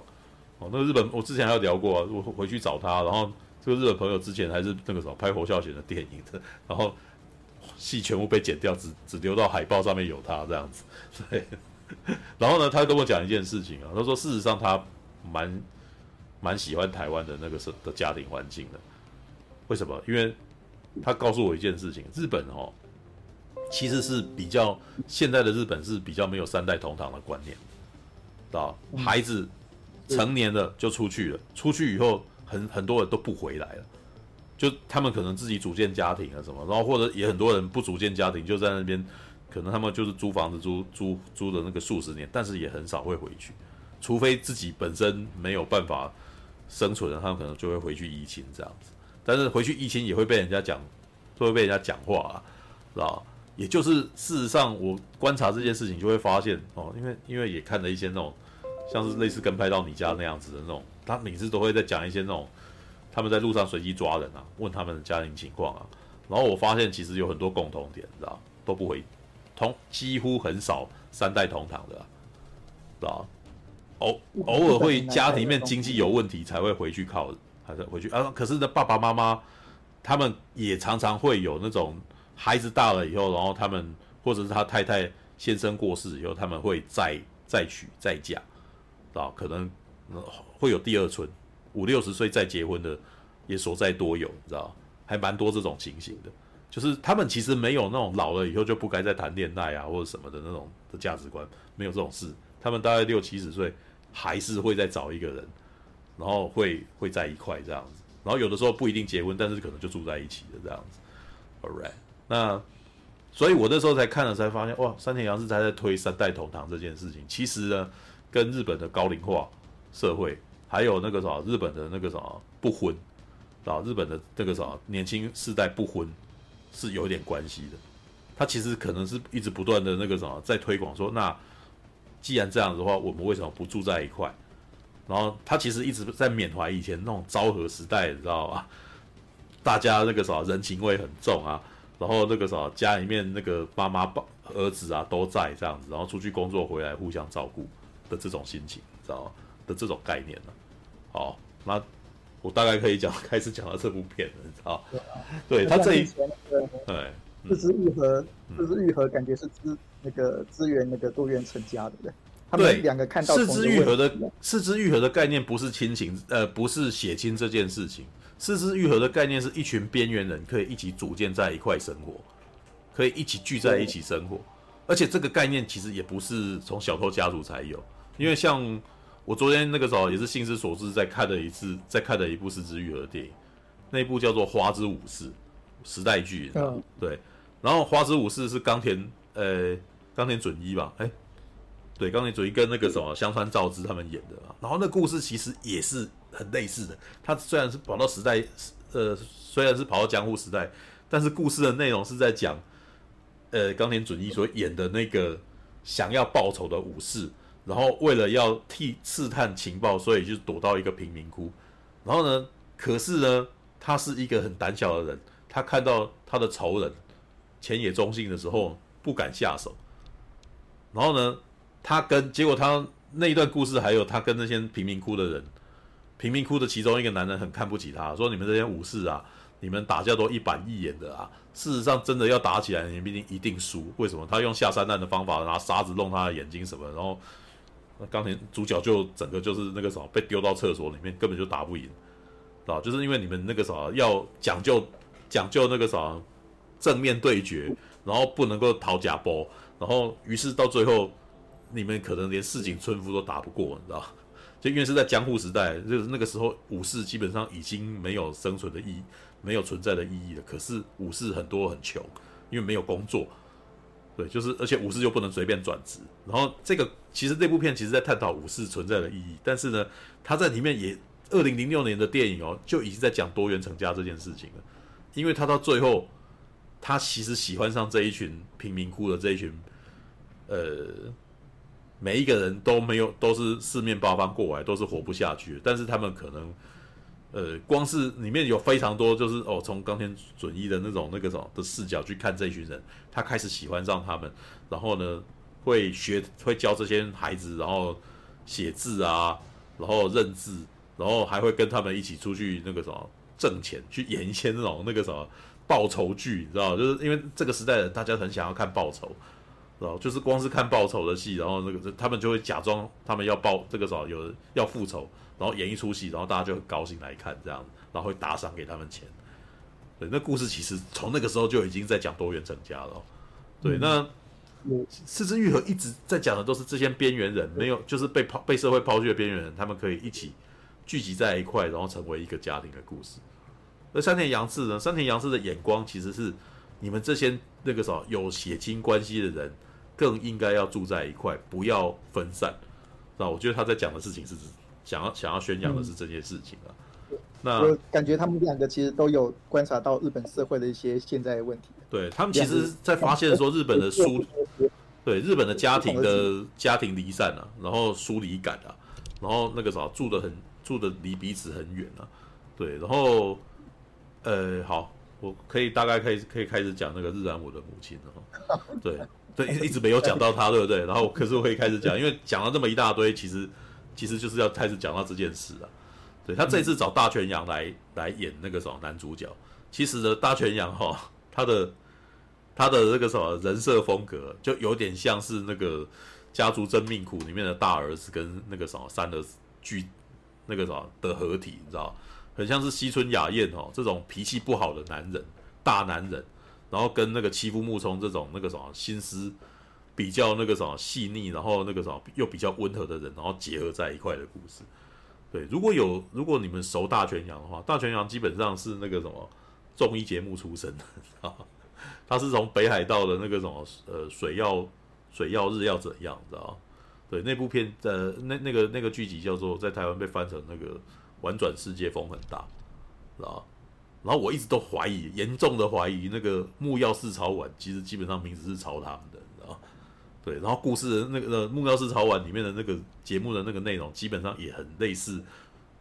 哦，那个日本我之前还有聊过，我回去找他，然后这个日本朋友之前还是那个什么拍侯孝贤的电影的，然后戏全部被剪掉，只只留到海报上面有他这样子，对。然后呢，他跟我讲一件事情啊，他说事实上他蛮蛮喜欢台湾的那个是的家庭环境的。为什么？因为他告诉我一件事情，日本哦，其实是比较现在的日本是比较没有三代同堂的观念，啊，孩子成年了就出去了，出去以后很很多人都不回来了，就他们可能自己组建家庭啊什么，然后或者也很多人不组建家庭就在那边。可能他们就是租房子租租租的那个数十年，但是也很少会回去，除非自己本身没有办法生存，他们可能就会回去移情这样子。但是回去移情也会被人家讲，会被人家讲话啊，是吧？也就是事实上，我观察这件事情就会发现哦，因为因为也看了一些那种像是类似跟拍到你家那样子的那种，他每次都会在讲一些那种他们在路上随机抓人啊，问他们的家庭情况啊，然后我发现其实有很多共同点，你知道都不回。同几乎很少三代同堂的，知道？偶偶尔会家里面经济有问题才会回去靠，还是回去啊？可是呢，爸爸妈妈他们也常常会有那种孩子大了以后，然后他们或者是他太太先生过世以后，他们会再再娶再嫁，啊，可能会有第二春，五六十岁再结婚的也所在多有，你知道，还蛮多这种情形的。就是他们其实没有那种老了以后就不该再谈恋爱啊或者什么的那种的价值观，没有这种事。他们大概六七十岁还是会再找一个人，然后会会在一块这样子。然后有的时候不一定结婚，但是可能就住在一起的这样子。All right，那所以我那时候才看了才发现，哇，山田洋次才在推三代同堂这件事情。其实呢，跟日本的高龄化社会，还有那个什么日本的那个什么不婚啊，日本的那个什么年轻世代不婚。是有点关系的，他其实可能是一直不断的那个什么在推广说，那既然这样子的话，我们为什么不住在一块？然后他其实一直在缅怀以前那种昭和时代，你知道吧？大家那个什么人情味很重啊，然后那个什么家里面那个妈妈、爸、儿子啊都在这样子，然后出去工作回来互相照顾的这种心情，知道吗？的这种概念呢？好，那。我大概可以讲，开始讲到这部片了，你知道？对，他这一对，四肢愈合，四肢愈合感觉是支那个支援那个多元成家的，对。他们两个看到四肢愈合的四肢愈合的概念不是亲情，呃，不是血亲这件事情。四肢愈合的概念是一群边缘人可以一起组建在一块生活，可以一起聚在一起生活。而且这个概念其实也不是从小偷家族才有，因为像。我昨天那个时候也是心之所至，在看了一次，在看了一部四肢愈合的电影，那一部叫做《花之武士》，时代剧，嗯，对。然后《花之武士》是冈田呃冈田准一吧？哎，对，冈田准一跟那个什么香川照之他们演的。然后那故事其实也是很类似的。他虽然是跑到时代，呃，虽然是跑到江户时代，但是故事的内容是在讲，呃，冈田准一所演的那个想要报仇的武士。然后为了要替刺探情报，所以就躲到一个贫民窟。然后呢，可是呢，他是一个很胆小的人，他看到他的仇人浅野忠信的时候不敢下手。然后呢，他跟结果他那一段故事还有他跟那些贫民窟的人，贫民窟的其中一个男人很看不起他，说你们这些武士啊，你们打架都一板一眼的啊。事实上，真的要打起来，你们一定一定输。为什么？他用下三滥的方法拿沙子弄他的眼睛什么，然后。那钢铁主角就整个就是那个什么被丢到厕所里面，根本就打不赢，啊，就是因为你们那个啥要讲究讲究那个啥正面对决，然后不能够讨假包，然后于是到最后你们可能连市井村夫都打不过，你知道？就因为是在江户时代，就是那个时候武士基本上已经没有生存的意义，没有存在的意义了。可是武士很多很穷，因为没有工作，对，就是而且武士又不能随便转职。然后这个其实这部片其实在探讨武士存在的意义，但是呢，他在里面也二零零六年的电影哦，就已经在讲多元成家这件事情了。因为他到最后，他其实喜欢上这一群贫民窟的这一群，呃。每一个人都没有，都是四面八方过来，都是活不下去。但是他们可能，呃，光是里面有非常多，就是哦，从冈田准一的那种那个什么的视角去看这一群人，他开始喜欢上他们，然后呢，会学，会教这些孩子，然后写字啊，然后认字，然后还会跟他们一起出去那个什么挣钱，去演一些那种那个什么报仇剧，你知道，就是因为这个时代人，大家很想要看报仇。然后就是光是看报仇的戏，然后那个他们就会假装他们要报这个什么，有要复仇，然后演一出戏，然后大家就很高兴来看这样，然后会打赏给他们钱。对，那故事其实从那个时候就已经在讲多元成家了。对，那是枝裕和一直在讲的都是这些边缘人，没有就是被抛被社会抛弃的边缘人，他们可以一起聚集在一块，然后成为一个家庭的故事。而山田洋次呢，山田洋次的眼光其实是你们这些那个什么有血亲关系的人。更应该要住在一块，不要分散。那我觉得他在讲的事情是想要想要宣扬的是这件事情啊。那感觉他们两个其实都有观察到日本社会的一些现在的问题。对，他们其实，在发现说日本的疏，对日本的家庭的家庭离散啊，然后疏离感啊，然后那个啥住的很住的离彼此很远啊。对，然后呃，好，我可以大概可以可以开始讲那个日安我的母亲了。对。对，一直没有讲到他，对不对？然后可是我可以开始讲，因为讲了这么一大堆，其实其实就是要开始讲到这件事啊。对，他这次找大泉洋来来演那个什么男主角，其实呢，大泉洋哈，他的他的那个什么人设风格，就有点像是那个《家族真命苦》里面的大儿子跟那个什么三儿子聚那个什么的合体，你知道，很像是西村雅彦哦，这种脾气不好的男人，大男人。然后跟那个欺负木聪这种那个什么心思比较那个什么细腻，然后那个什么又比较温和的人，然后结合在一块的故事。对，如果有如果你们熟大泉洋的话，大泉洋基本上是那个什么综艺节目出身的，他是从北海道的那个什么呃水曜水曜日要怎样，知道对，那部片的那那个那个剧集叫做在台湾被翻成那个玩转世界风很大，知道然后我一直都怀疑，严重的怀疑那个木曜四超玩其实基本上名字是抄他们的，你知道？对，然后故事的那个呃木曜四超玩里面的那个节目的那个内容，基本上也很类似，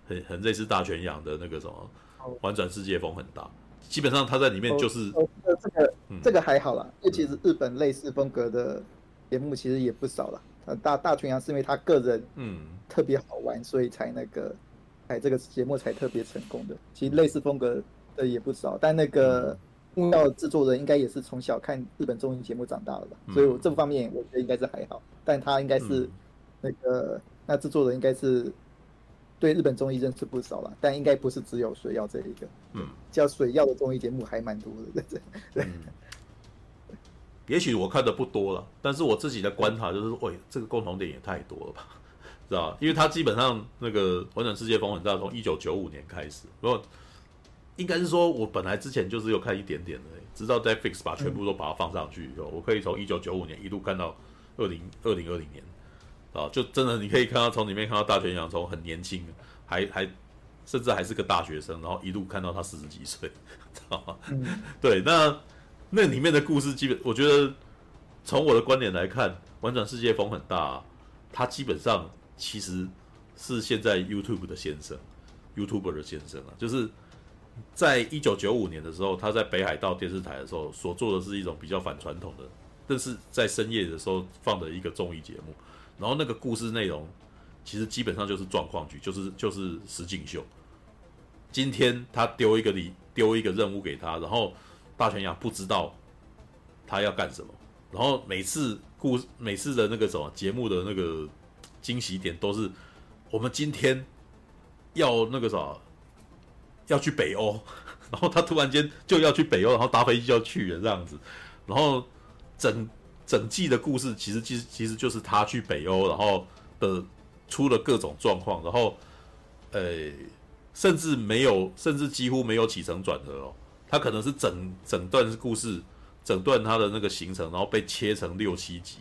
很很类似大泉洋的那个什么《玩转世界风很大》，基本上他在里面就是哦，哦，这个、嗯、这个还好啦，因为其实日本类似风格的节目其实也不少了。大大群洋是因为他个人嗯特别好玩，所以才那个哎这个节目才特别成功的。其实类似风格。的也不少，但那个木曜制作人应该也是从小看日本综艺节目长大的吧，嗯、所以我这方面我觉得应该是还好。但他应该是那个、嗯、那制作人应该是对日本综艺认识不少了，但应该不是只有水曜这一个，嗯，叫水曜的综艺节目还蛮多的，对对。嗯、也许我看的不多了，但是我自己的观察就是，喂，这个共同点也太多了吧，知道吧？因为他基本上那个《完整世界风很大》从一九九五年开始，不过。应该是说，我本来之前就是有看一点点的，直到 Netflix 把全部都把它放上去以后，我可以从一九九五年一路看到二零二零二零年，啊，就真的你可以看到从里面看到大泉洋从很年轻，还还甚至还是个大学生，然后一路看到他四十几岁，啊，对，那那里面的故事基本，我觉得从我的观点来看，玩转世界风很大，啊他基本上其实是现在 YouTube 的先生，YouTuber 的先生啊，就是。在一九九五年的时候，他在北海道电视台的时候所做的是一种比较反传统的，但是在深夜的时候放的一个综艺节目。然后那个故事内容其实基本上就是状况剧，就是就是实境秀。今天他丢一个礼，丢一个任务给他，然后大泉洋不知道他要干什么。然后每次故每次的那个什么节目的那个惊喜点都是我们今天要那个啥。要去北欧，然后他突然间就要去北欧，然后搭飞机就要去了这样子，然后整整季的故事其实其实其实就是他去北欧，然后的出了各种状况，然后呃，甚至没有，甚至几乎没有起承转合哦，他可能是整整段故事，整段他的那个行程，然后被切成六七集，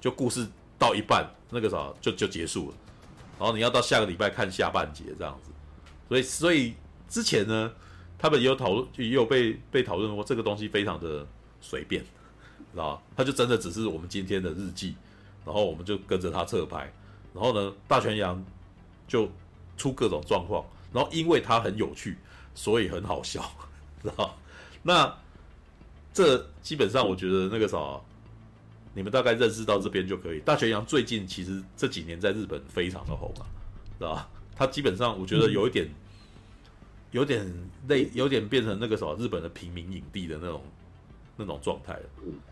就故事到一半那个啥就就结束了，然后你要到下个礼拜看下半节这样子，所以所以之前呢，他们也有讨论，也有被被讨论过这个东西非常的随便。知道他就真的只是我们今天的日记，然后我们就跟着他侧拍，然后呢，大泉洋就出各种状况，然后因为他很有趣，所以很好笑，知道那这基本上我觉得那个啥，你们大概认识到这边就可以。大泉洋最近其实这几年在日本非常的红啊，知道吧？他基本上我觉得有一点，有点类，有点变成那个什么日本的平民影帝的那种。那种状态，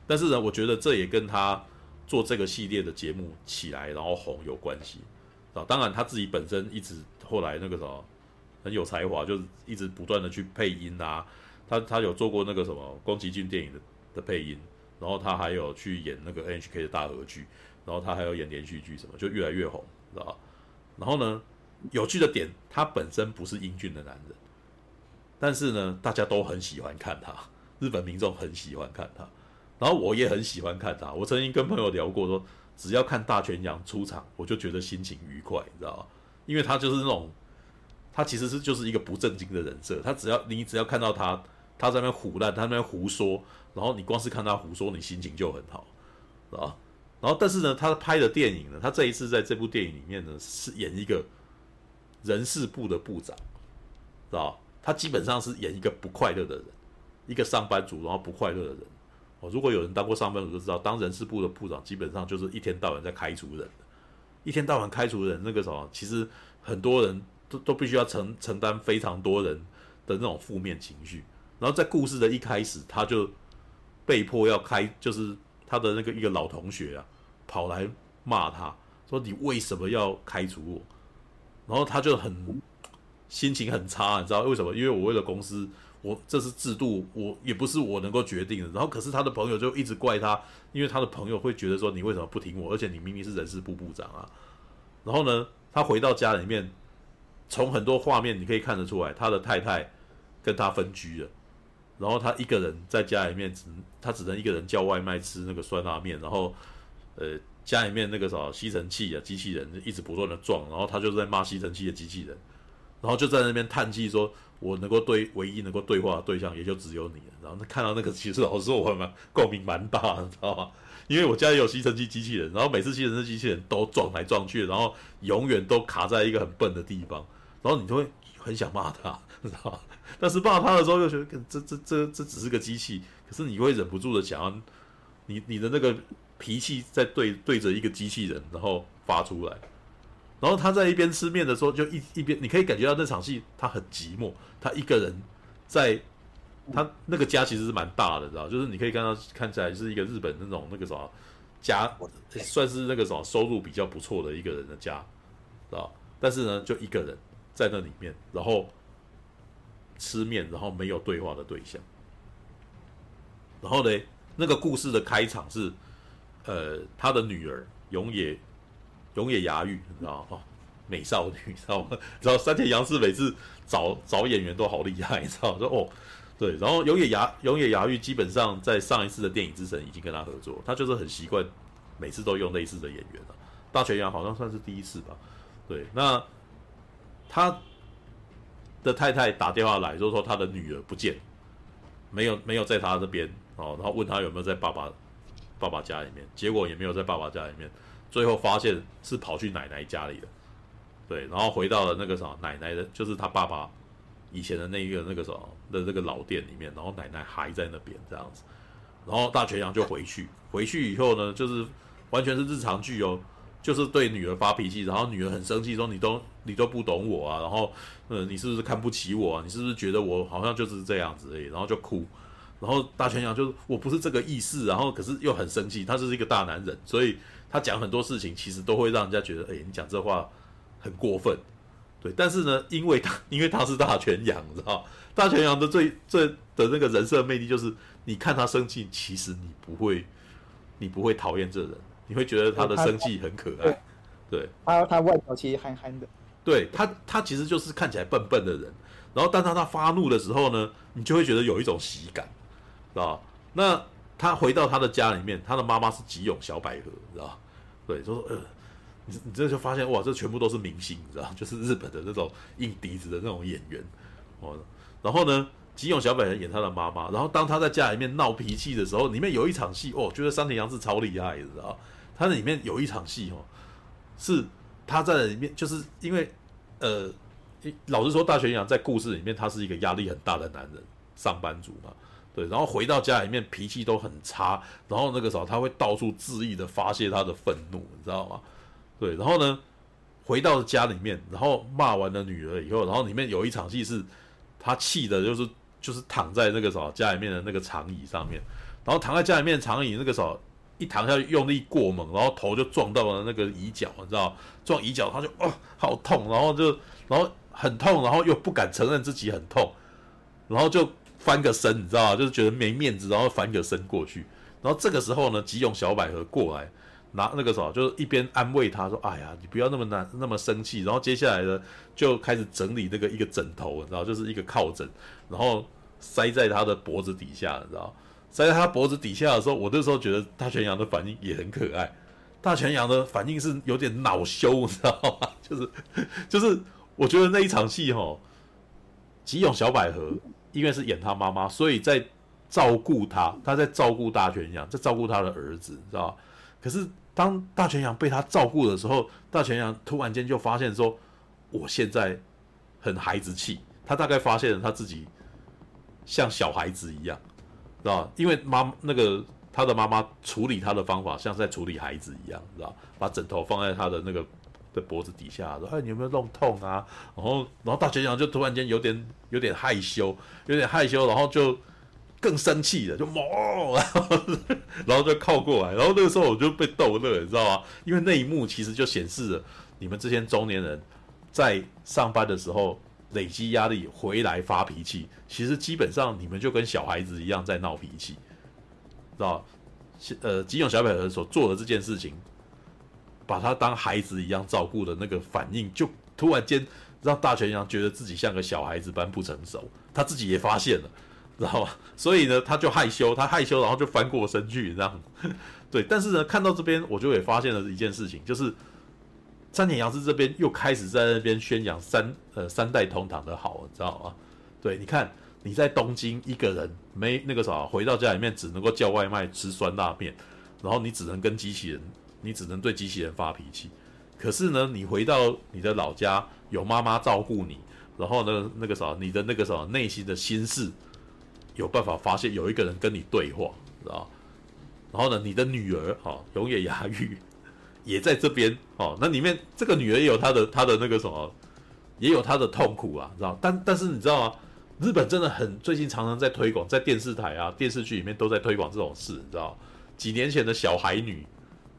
但是呢，我觉得这也跟他做这个系列的节目起来然后红有关系啊。当然他自己本身一直后来那个什么很有才华，就是一直不断的去配音啊。他他有做过那个什么宫崎骏电影的的配音，然后他还有去演那个 NHK 的大合剧，然后他还有演连续剧什么，就越来越红，知道吧？然后呢，有趣的点，他本身不是英俊的男人，但是呢，大家都很喜欢看他。日本民众很喜欢看他，然后我也很喜欢看他。我曾经跟朋友聊过说，只要看大泉洋出场，我就觉得心情愉快，你知道吗？因为他就是那种，他其实是就是一个不正经的人设。他只要你只要看到他，他在那边唬烂，他在那边胡说，然后你光是看他胡说，你心情就很好，啊。然后但是呢，他拍的电影呢，他这一次在这部电影里面呢，是演一个人事部的部长，知道他基本上是演一个不快乐的人。一个上班族，然后不快乐的人，哦，如果有人当过上班族，就知道，当人事部的部长，基本上就是一天到晚在开除人，一天到晚开除人，那个什么，其实很多人都都必须要承承担非常多人的那种负面情绪。然后在故事的一开始，他就被迫要开，就是他的那个一个老同学啊，跑来骂他说：“你为什么要开除我？”然后他就很心情很差，你知道为什么？因为我为了公司。我这是制度，我也不是我能够决定的。然后，可是他的朋友就一直怪他，因为他的朋友会觉得说，你为什么不听我？而且你明明是人事部部长啊。然后呢，他回到家里面，从很多画面你可以看得出来，他的太太跟他分居了。然后他一个人在家里面只，他只能一个人叫外卖吃那个酸辣面。然后，呃，家里面那个什么吸尘器啊，机器人一直不断的撞。然后他就在骂吸尘器的机器人，然后就在那边叹气说。我能够对唯一能够对话的对象也就只有你了，然后看到那个，其实老实说我蛮共鸣蛮大，你知道吗？因为我家里有吸尘器机器人，然后每次吸尘器机器人都撞来撞去，然后永远都卡在一个很笨的地方，然后你就会很想骂他，知道吗？但是骂他的时候又觉得这这这这只是个机器，可是你会忍不住的想要你你的那个脾气在对对着一个机器人，然后发出来。然后他在一边吃面的时候，就一一边，你可以感觉到那场戏他很寂寞，他一个人在，他那个家其实是蛮大的，知道？就是你可以看到看起来是一个日本那种那个什么家，算是那个什么收入比较不错的一个人的家，知道？但是呢，就一个人在那里面，然后吃面，然后没有对话的对象。然后呢，那个故事的开场是，呃，他的女儿永野。永野芽郁，你知道吗？美少女，你知道吗？知道山田洋次每次找找演员都好厉害，你知道？说哦，对，然后永野芽永野芽郁基本上在上一次的电影之神已经跟他合作，他就是很习惯每次都用类似的演员了。大泉洋好像算是第一次吧？对，那他的太太打电话来，就说他的女儿不见，没有没有在他这边哦，然后问他有没有在爸爸爸爸家里面，结果也没有在爸爸家里面。最后发现是跑去奶奶家里的，对，然后回到了那个什么奶奶的，就是他爸爸以前的那一个那个什么的那个老店里面，然后奶奶还在那边这样子，然后大泉羊就回去，回去以后呢，就是完全是日常剧哦，就是对女儿发脾气，然后女儿很生气说你都你都不懂我啊，然后呃你是不是看不起我啊？你是不是觉得我好像就是这样子而已，然后就哭，然后大泉羊就是我不是这个意思，然后可是又很生气，他是一个大男人，所以。他讲很多事情，其实都会让人家觉得，哎，你讲这话很过分，对。但是呢，因为他 因为他是大泉洋，你知道，大泉洋的最最的那个人设魅力就是，你看他生气，其实你不会，你不会讨厌这人，你会觉得他的生气很可爱，对，他他外表其实憨憨的，对他他其实就是看起来笨笨的人，然后但当他发怒的时候呢，你就会觉得有一种喜感，知道？那他回到他的家里面，他的妈妈是吉永小百合，知道？对，就说呃，你你这就发现哇，这全部都是明星，你知道？就是日本的那种硬笛子的那种演员哦。然后呢，吉永小百合演他的妈妈，然后当他在家里面闹脾气的时候，里面有一场戏哦，觉得山田洋次超厉害的，知道？他那里面有一场戏哦，是他在里面，就是因为呃，老实说，大泉洋在故事里面他是一个压力很大的男人，上班族嘛。对，然后回到家里面脾气都很差，然后那个时候他会到处恣意的发泄他的愤怒，你知道吗？对，然后呢，回到家里面，然后骂完了女儿以后，然后里面有一场戏是，他气的就是就是躺在那个时候家里面的那个长椅上面，然后躺在家里面长椅那个时候一躺下去用力过猛，然后头就撞到了那个椅脚，你知道撞椅脚他就哦好痛，然后就然后很痛，然后又不敢承认自己很痛，然后就。翻个身，你知道吗？就是觉得没面子，然后翻个身过去。然后这个时候呢，吉永小百合过来拿那个什么，就是一边安慰他说：“哎呀，你不要那么难，那么生气。”然后接下来呢，就开始整理那个一个枕头，你知道，就是一个靠枕，然后塞在他的脖子底下，你知道，塞在他脖子底下的时候，我那时候觉得大泉洋的反应也很可爱。大泉洋的反应是有点恼羞，你知道吗？就 是就是，我觉得那一场戏哈，吉永小百合。因为是演他妈妈，所以在照顾他，他在照顾大泉洋，在照顾他的儿子，知道吧？可是当大泉洋被他照顾的时候，大泉洋突然间就发现说：“我现在很孩子气。”他大概发现了他自己像小孩子一样，知道？因为妈那个他的妈妈处理他的方法像在处理孩子一样，知道？把枕头放在他的那个。在脖子底下说：“哎，你有没有弄痛啊？”然后，然后大泉洋就突然间有点有点害羞，有点害羞，然后就更生气了，就猛，然后然后就靠过来，然后那个时候我就被逗乐，你知道吗？因为那一幕其实就显示了你们这些中年人在上班的时候累积压力回来发脾气，其实基本上你们就跟小孩子一样在闹脾气，知道？呃，吉永小百合所做的这件事情。把他当孩子一样照顾的那个反应，就突然间让大泉洋觉得自己像个小孩子般不成熟，他自己也发现了，知道吗？所以呢，他就害羞，他害羞，然后就翻过身去，这样。对，但是呢，看到这边，我就也发现了一件事情，就是山田洋次这边又开始在那边宣扬三呃三代同堂的好，你知道吗？对，你看你在东京一个人没那个啥，回到家里面只能够叫外卖吃酸辣面，然后你只能跟机器人。你只能对机器人发脾气，可是呢，你回到你的老家，有妈妈照顾你，然后呢，那个啥，你的那个啥，内心的心事，有办法发现有一个人跟你对话，知道？然后呢，你的女儿哈，永野芽郁也在这边哦。那里面这个女儿也有她的她的那个什么，也有她的痛苦啊，知道？但但是你知道吗？日本真的很最近常常在推广，在电视台啊、电视剧里面都在推广这种事，你知道？几年前的小孩女。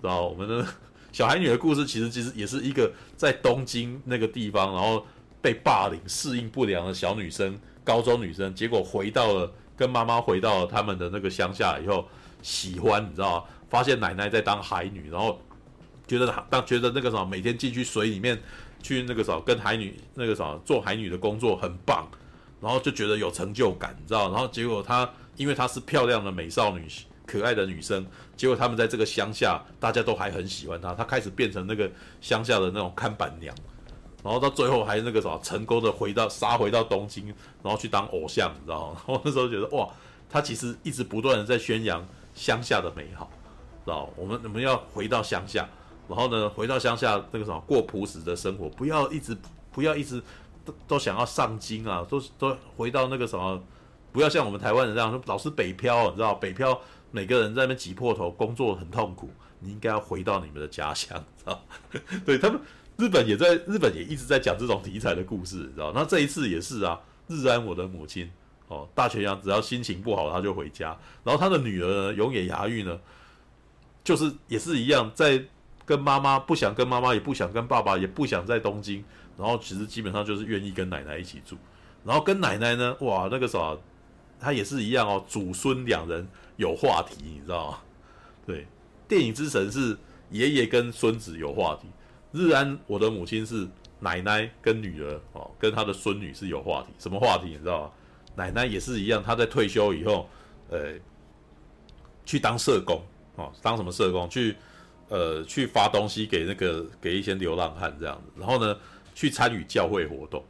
知道我们的小孩女的故事，其实其实也是一个在东京那个地方，然后被霸凌、适应不良的小女生，高中女生，结果回到了跟妈妈回到了他们的那个乡下以后，喜欢你知道？发现奶奶在当海女，然后觉得当觉得那个什么每天进去水里面去那个什么跟海女那个什么做海女的工作很棒，然后就觉得有成就感，你知道？然后结果她因为她是漂亮的美少女。可爱的女生，结果他们在这个乡下，大家都还很喜欢她。她开始变成那个乡下的那种看板娘，然后到最后还那个什么，成功的回到杀回到东京，然后去当偶像，你知道吗？我那时候觉得哇，她其实一直不断的在宣扬乡下的美好，知道我们我们要回到乡下，然后呢，回到乡下那个什么过朴实的生活，不要一直不要一直都都想要上京啊，都都回到那个什么，不要像我们台湾人这样老是北漂，你知道北漂。每个人在那边挤破头，工作很痛苦。你应该要回到你们的家乡，知道？对他们，日本也在，日本也一直在讲这种题材的故事，知道？那这一次也是啊，日安我的母亲哦，大泉洋只要心情不好，他就回家。然后他的女儿呢，永野芽郁呢，就是也是一样，在跟妈妈不想跟妈妈，也不想跟爸爸，也不想在东京。然后其实基本上就是愿意跟奶奶一起住。然后跟奶奶呢，哇，那个啥，他也是一样哦，祖孙两人。有话题，你知道吗？对，电影之神是爷爷跟孙子有话题，日安，我的母亲是奶奶跟女儿哦，跟她的孙女是有话题，什么话题你知道吗？奶奶也是一样，她在退休以后，呃，去当社工哦，当什么社工？去呃去发东西给那个给一些流浪汉这样子，然后呢，去参与教会活动，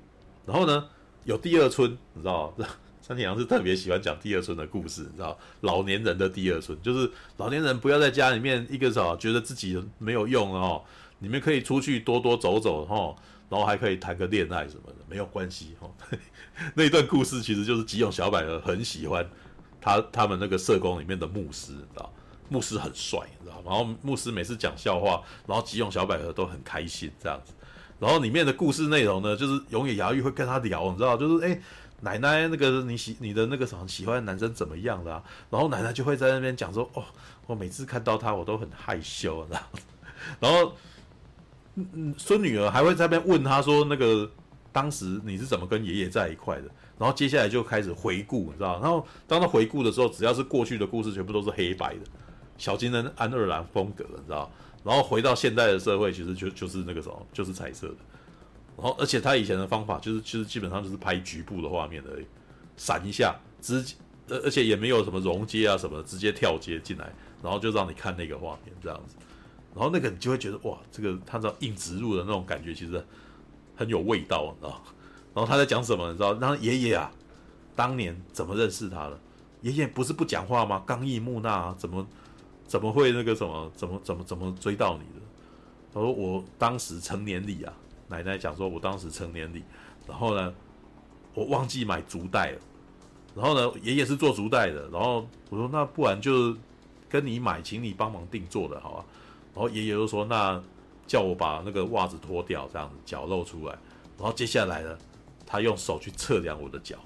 然后呢，有第二春，你知道吗？山田洋次特别喜欢讲第二春的故事，你知道，老年人的第二春，就是老年人不要在家里面一个啥，觉得自己没有用哦，你们可以出去多多走走哈，然后还可以谈个恋爱什么的，没有关系哈。那一段故事其实就是吉永小百合很喜欢他他们那个社工里面的牧师，你知道，牧师很帅，你知道，然后牧师每次讲笑话，然后吉永小百合都很开心这样子，然后里面的故事内容呢，就是永野芽郁会跟他聊，你知道，就是哎。奶奶，那个你喜你的那个什么喜欢的男生怎么样了啊？然后奶奶就会在那边讲说：“哦，我每次看到他，我都很害羞。”然后，然后，嗯嗯，孙女儿还会在那边问他说：“那个当时你是怎么跟爷爷在一块的？”然后接下来就开始回顾，你知道？然后当他回顾的时候，只要是过去的故事，全部都是黑白的，小金人安二郎风格，你知道？然后回到现代的社会，其实就就是那个什么，就是彩色的。然后，而且他以前的方法就是，其实基本上就是拍局部的画面而已，闪一下，直接，而而且也没有什么融接啊什么，直接跳接进来，然后就让你看那个画面这样子，然后那个你就会觉得哇，这个他这硬植入的那种感觉其实很有味道，你知道？然后他在讲什么？你知道？那爷爷啊，当年怎么认识他的？爷爷不是不讲话吗？刚毅木讷啊，怎么怎么会那个什么？怎么怎么怎么追到你的？他说我当时成年礼啊。奶奶讲说，我当时成年礼，然后呢，我忘记买竹袋了，然后呢，爷爷是做竹袋的，然后我说那不然就跟你买，请你帮忙定做的好啊，然后爷爷就说那叫我把那个袜子脱掉，这样子脚露出来，然后接下来呢，他用手去测量我的脚，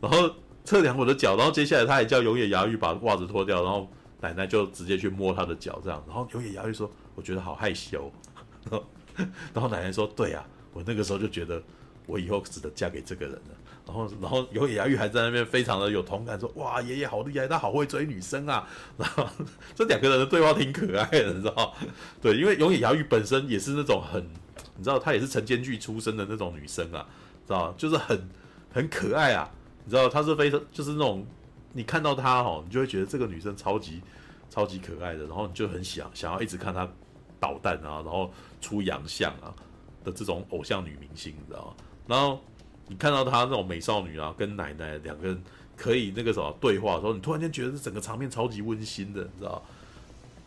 然后测量我的脚，然后接下来他也叫永野芽郁把袜子脱掉，然后奶奶就直接去摸他的脚，这样，然后永野芽郁说，我觉得好害羞。然后 然后奶奶说：“对、啊，我那个时候就觉得我以后只能嫁给这个人了。”然后，然后永野芽郁还在那边非常的有同感，说：“哇，爷爷好厉害，他好会追女生啊！”然后这两个人的对话挺可爱的，你知道？对，因为永野芽郁本身也是那种很，你知道，她也是晨间剧出身的那种女生啊，知道？就是很很可爱啊，你知道？她是非常就是那种你看到她哦，你就会觉得这个女生超级超级可爱的，然后你就很想想要一直看她。捣蛋啊，然后出洋相啊的这种偶像女明星，你知道吗？然后你看到她那种美少女啊，跟奶奶两个人可以那个什么对话的时候，你突然间觉得整个场面超级温馨的，你知道？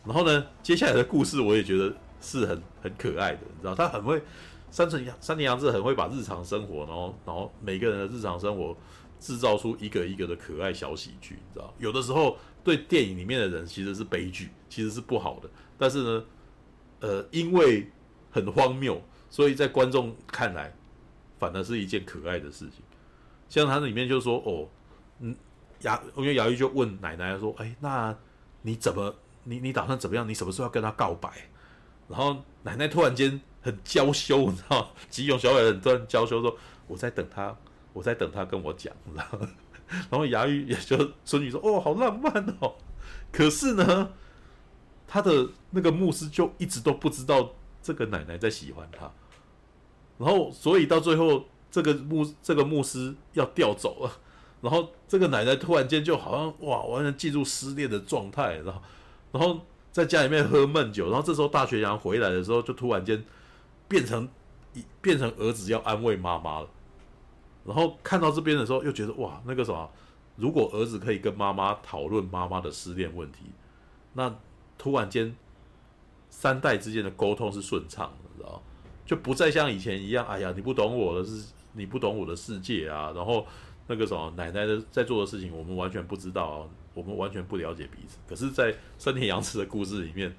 然后呢，接下来的故事我也觉得是很很可爱的，你知道？他很会山田洋山田洋次很会把日常生活，然后然后每个人的日常生活制造出一个一个的可爱小喜剧，你知道？有的时候对电影里面的人其实是悲剧，其实是不好的，但是呢。呃，因为很荒谬，所以在观众看来，反而是一件可爱的事情。像他里面就说：“哦，嗯，雅，因为芽郁就问奶奶说：‘哎，那你怎么，你你打算怎么样？你什么时候要跟他告白？’然后奶奶突然间很娇羞，你知道，吉永小百合突然娇羞说：‘我在等他，我在等他跟我讲。’然后，然后芽郁也就孙女说：‘哦，好浪漫哦。’可是呢。”他的那个牧师就一直都不知道这个奶奶在喜欢他，然后所以到最后这个牧这个牧师要调走了，然后这个奶奶突然间就好像哇完全进入失恋的状态，然后然后在家里面喝闷酒，然后这时候大泉洋回来的时候就突然间变成一变成儿子要安慰妈妈了，然后看到这边的时候又觉得哇那个什么，如果儿子可以跟妈妈讨论妈妈的失恋问题，那。突然间，三代之间的沟通是顺畅的，知道就不再像以前一样，哎呀，你不懂我的是，你不懂我的世界啊。然后那个什么奶奶的在做的事情，我们完全不知道，我们完全不了解彼此。可是，在山田洋次的故事里面，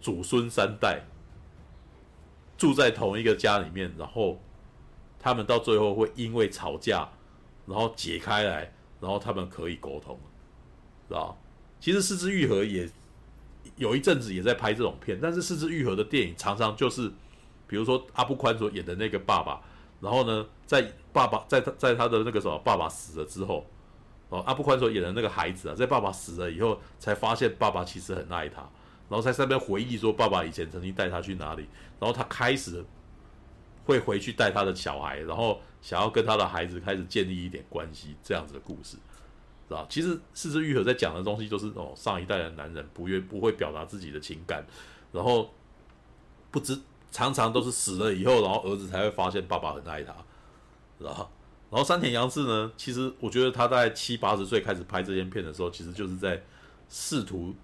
祖孙三代住在同一个家里面，然后他们到最后会因为吵架，然后解开来，然后他们可以沟通，知道其实四肢愈合也。有一阵子也在拍这种片，但是是枝裕和的电影常常就是，比如说阿不宽所演的那个爸爸，然后呢，在爸爸在他在他的那个什么爸爸死了之后，哦，阿不宽所演的那个孩子啊，在爸爸死了以后才发现爸爸其实很爱他，然后在上面回忆说爸爸以前曾经带他去哪里，然后他开始会回去带他的小孩，然后想要跟他的孩子开始建立一点关系，这样子的故事，是吧？其实《是枝裕和》在讲的东西都是哦，上一代的男人不愿不会表达自己的情感，然后不知常常都是死了以后，然后儿子才会发现爸爸很爱他，是吧？然后山田洋次呢，其实我觉得他在七八十岁开始拍这些片的时候，其实就是在试图。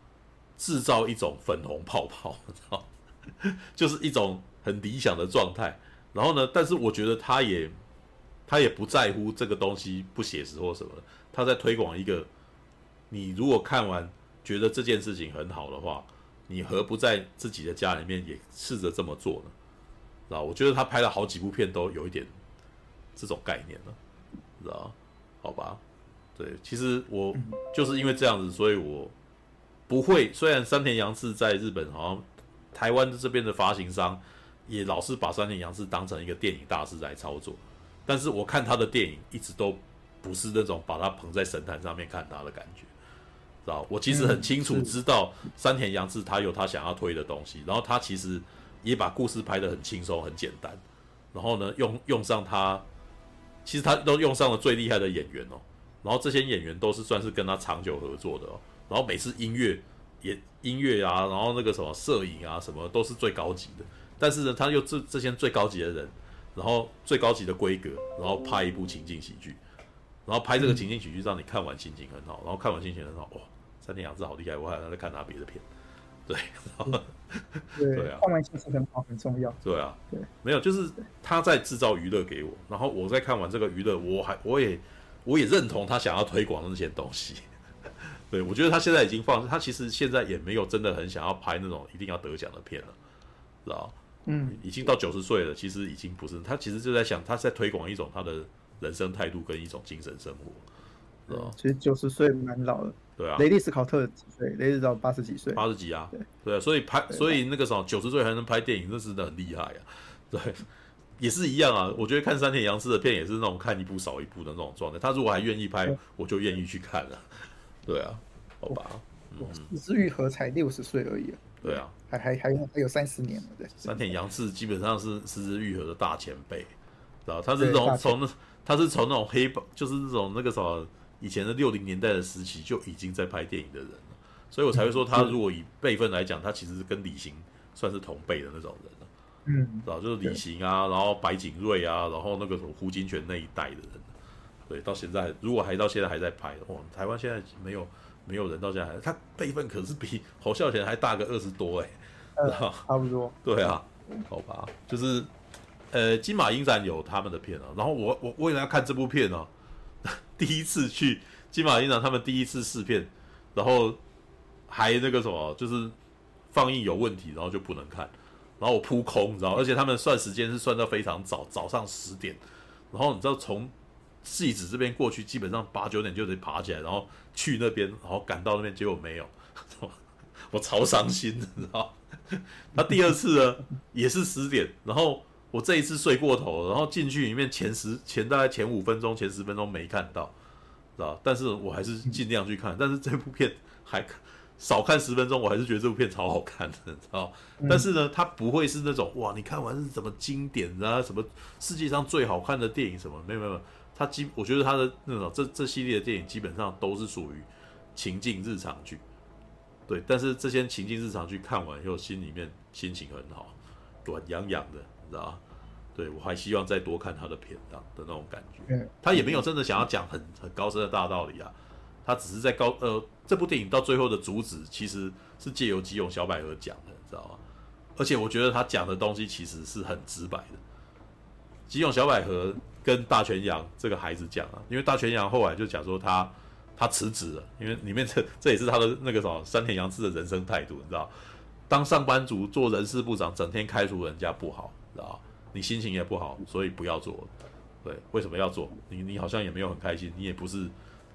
制造一种粉红泡泡，知道，就是一种很理想的状态。然后呢，但是我觉得他也，他也不在乎这个东西不写实或什么。他在推广一个，你如果看完觉得这件事情很好的话，你何不在自己的家里面也试着这么做呢？知道，我觉得他拍了好几部片都有一点这种概念了，知道？好吧，对，其实我就是因为这样子，所以我。不会，虽然山田洋次在日本好像台湾这边的发行商也老是把山田洋次当成一个电影大师来操作，但是我看他的电影一直都不是那种把他捧在神坛上面看他的感觉，知道？我其实很清楚知道山田洋次他有他想要推的东西，然后他其实也把故事拍得很轻松很简单，然后呢用用上他，其实他都用上了最厉害的演员哦，然后这些演员都是算是跟他长久合作的哦。然后每次音乐也音乐啊，然后那个什么摄影啊，什么都是最高级的。但是呢，他又这这些最高级的人，然后最高级的规格，然后拍一部情境喜剧，然后拍这个情境喜剧让你看完心情很好，然后看完心情很好，哇，三天两次好厉害，我还在看他别的片，对，然后对 对啊，看完心情很好很重要，对啊，对，没有，就是他在制造娱乐给我，然后我在看完这个娱乐，我还我也我也认同他想要推广的那些东西。对，我觉得他现在已经放，他其实现在也没有真的很想要拍那种一定要得奖的片了，知道？嗯，已经到九十岁了，其实已经不是，他其实就在想，他在推广一种他的人生态度跟一种精神生活？其实九十岁蛮老的，对啊。雷利斯考特几岁？雷利斯到八十几岁？八十几啊？对对啊，所以拍，所以那个什么九十岁还能拍电影，那真的很厉害啊！对，也是一样啊。我觉得看山田洋次的片也是那种看一部少一部的那种状态。他如果还愿意拍，我就愿意去看了。对啊，好吧，是枝裕和才六十岁而已啊。对啊，还还还还有三十年了。对，山田洋次基本上是是枝裕和的大前辈，知道他是从从他是从那种黑帮，就是那种那个什么以前的六零年代的时期就已经在拍电影的人了，所以我才会说他如果以辈分来讲，他其实是跟李行算是同辈的那种人了。嗯，知道就是李行啊，然后白景瑞啊，然后那个什么胡金铨那一代的人。对，到现在如果还到现在还在拍，哇，台湾现在没有没有人到现在还，他辈分可是比侯孝贤还大个二十多哎，呃，差不多。对啊，好吧，就是呃，金马影展有他们的片啊，然后我我为了要看这部片呢，第一次去金马影展，他们第一次试片，然后还那个什么，就是放映有问题，然后就不能看，然后我扑空，你知道，而且他们算时间是算到非常早，早上十点，然后你知道从。戏子这边过去，基本上八九点就得爬起来，然后去那边，然后赶到那边，结果没有，我超伤心，你知道？他第二次呢，也是十点，然后我这一次睡过头，然后进去里面前十前大概前五分钟、前十分钟没看到，知道？但是我还是尽量去看，但是这部片还少看十分钟，我还是觉得这部片超好看的，知道？但是呢，它不会是那种哇，你看完是什么经典啊，什么世界上最好看的电影什么？没有没有。他基，我觉得他的那种这这系列的电影基本上都是属于情境日常剧，对。但是这些情境日常剧看完以后，心里面心情很好，暖洋洋的，你知道吗？对，我还希望再多看他的片档的那种感觉。他也没有真的想要讲很很高深的大道理啊，他只是在高呃这部电影到最后的主旨其实是借由吉永小百合讲的，你知道吗？而且我觉得他讲的东西其实是很直白的，吉永小百合。跟大泉洋这个孩子讲啊，因为大泉洋后来就讲说他他辞职了，因为里面 这这也是他的那个什么山田洋次的人生态度，你知道？当上班族做人事部长，整天开除人家不好，知道？你心情也不好，所以不要做。对，为什么要做？你你好像也没有很开心，你也不是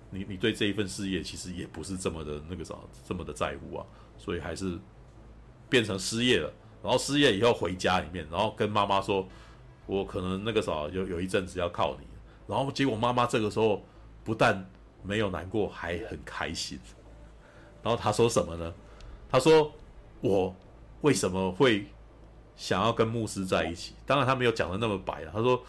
你你对这一份事业其实也不是这么的那个什么这么的在乎啊，所以还是变成失业了。然后失业以后回家里面，然后跟妈妈说。我可能那个时候有有一阵子要靠你，然后结果妈妈这个时候不但没有难过，还很开心。然后他说什么呢？他说：“我为什么会想要跟牧师在一起？当然他没有讲的那么白啊。他说：“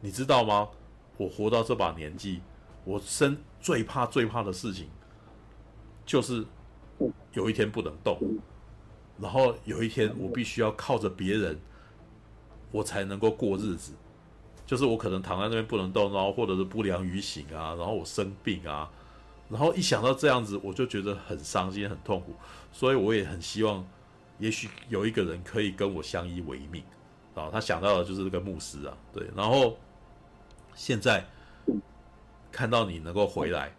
你知道吗？我活到这把年纪，我生最怕最怕的事情，就是有一天不能动，然后有一天我必须要靠着别人，我才能够过日子。就是我可能躺在那边不能动，然后或者是不良于行啊，然后我生病啊。”然后一想到这样子，我就觉得很伤心、很痛苦，所以我也很希望，也许有一个人可以跟我相依为命啊。他想到的就是这个牧师啊，对。然后现在看到你能够回来，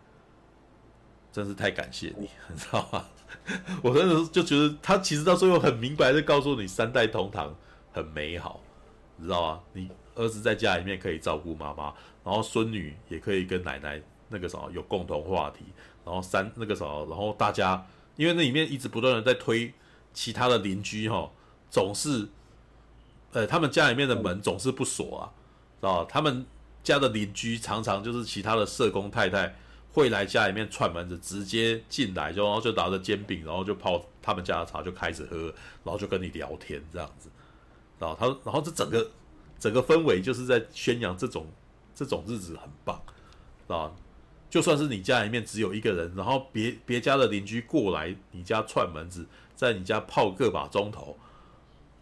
真是太感谢你，你知道吗？我真的就觉得他其实到最后很明白的告诉你，三代同堂很美好，知道吗？你儿子在家里面可以照顾妈妈，然后孙女也可以跟奶奶。那个什么有共同话题，然后三那个什么，然后大家因为那里面一直不断的在推其他的邻居哈，总是，呃，他们家里面的门总是不锁啊，知道他们家的邻居常常就是其他的社工太太会来家里面串门子，直接进来就然后就拿着煎饼，然后就泡他们家的茶就开始喝，然后就跟你聊天这样子，然后他然后这整个整个氛围就是在宣扬这种这种日子很棒，啊。就算是你家里面只有一个人，然后别别家的邻居过来你家串门子，在你家泡个把钟头，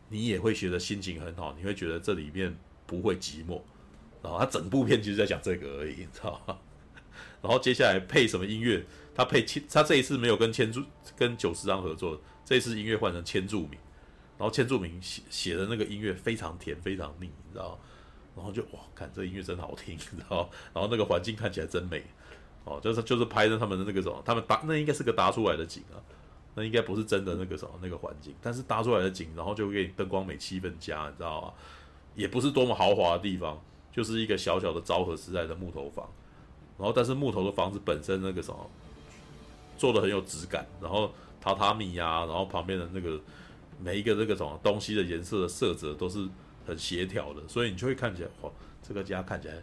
你也会觉得心情很好，你会觉得这里面不会寂寞。然后他整部片就是在讲这个而已，你知道吗？然后接下来配什么音乐？他配千，他这一次没有跟千住跟久石让合作，这一次音乐换成千住明，然后千住明写写的那个音乐非常甜，非常腻，你知道？然后就哇，看这音乐真好听，你知道？然后那个环境看起来真美。哦，就是就是拍的他们的那个什么，他们搭那应该是个搭出来的景啊，那应该不是真的那个什么那个环境，但是搭出来的景，然后就给你灯光美、气氛佳，你知道吗？也不是多么豪华的地方，就是一个小小的昭和时代的木头房，然后但是木头的房子本身那个什么做的很有质感，然后榻榻米呀、然后旁边的那个每一个这个什么东西的颜色的色泽都是很协调的，所以你就会看起来哇，这个家看起来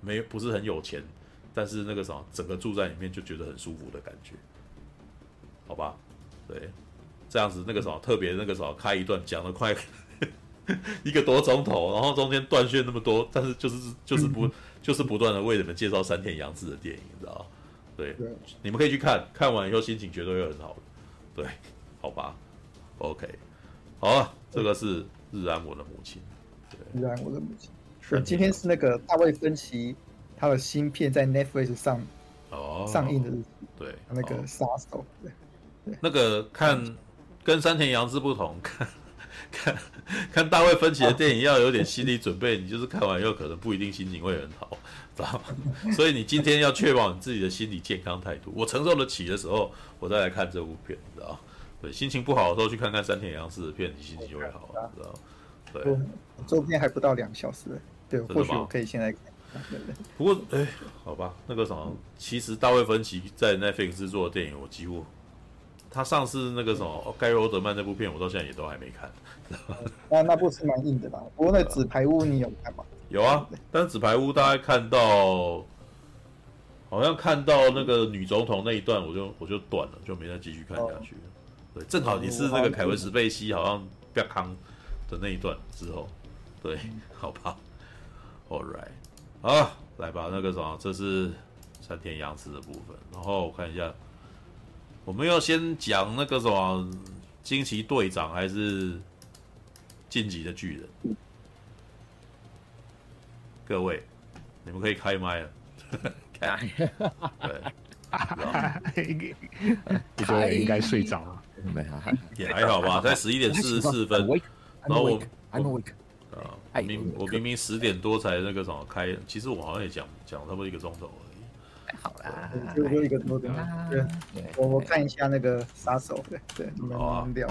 没不是很有钱。但是那个什么，整个住在里面就觉得很舒服的感觉，好吧？对，这样子那个什么特别那个什么开一段讲了快 一个多钟头，然后中间断续那么多，但是就是就是不 就是不断的为你们介绍山田洋次的电影，你知道吗？对，你们可以去看看完以后心情绝对会很好的，对，好吧？OK，好啊，这个是日安我的母亲，对，日安我的母亲，是今天是那个大卫芬奇。他的新片在 Netflix 上哦。上映的日子，对，那个杀手，对，那个看跟山田洋次不同，看看看大卫芬奇的电影要有点心理准备，你就是看完以后可能不一定心情会很好，知道吗？所以你今天要确保你自己的心理健康态度，我承受得起的时候，我再来看这部片，知道吗？对，心情不好的时候去看看山田洋次的片，你心情就会好，知道吗？对，周边还不到两小时，对，或许我可以现在看。不过，哎、欸，好吧，那个什么，其实大卫芬奇在 Netflix 制作的电影，我几乎他上次那个什么《盖瑞欧德曼》那部片，我到现在也都还没看。那那部是蛮硬的吧？不过那《纸牌屋》你有看吗？有啊，但是《纸牌屋》大概看到，好像看到那个女总统那一段，我就我就断了，就没再继续看下去了。对，正好你是那个凯文·史贝西好像比较康的那一段之后，对，好吧，All right。好，来吧，那个什么，这是山田洋次的部分。然后我看一下，我们要先讲那个什么惊奇队长还是晋级的巨人？各位，你们可以开麦了。开，对，你说应该睡着了，也还好吧，才十一点四十四分。然后我。啊明我明明十点多才那个什么开，其实我好像也讲讲差不多一个钟头而已。好啦，就多一个钟头。对，我我看一下那个杀手，对对，你们聊。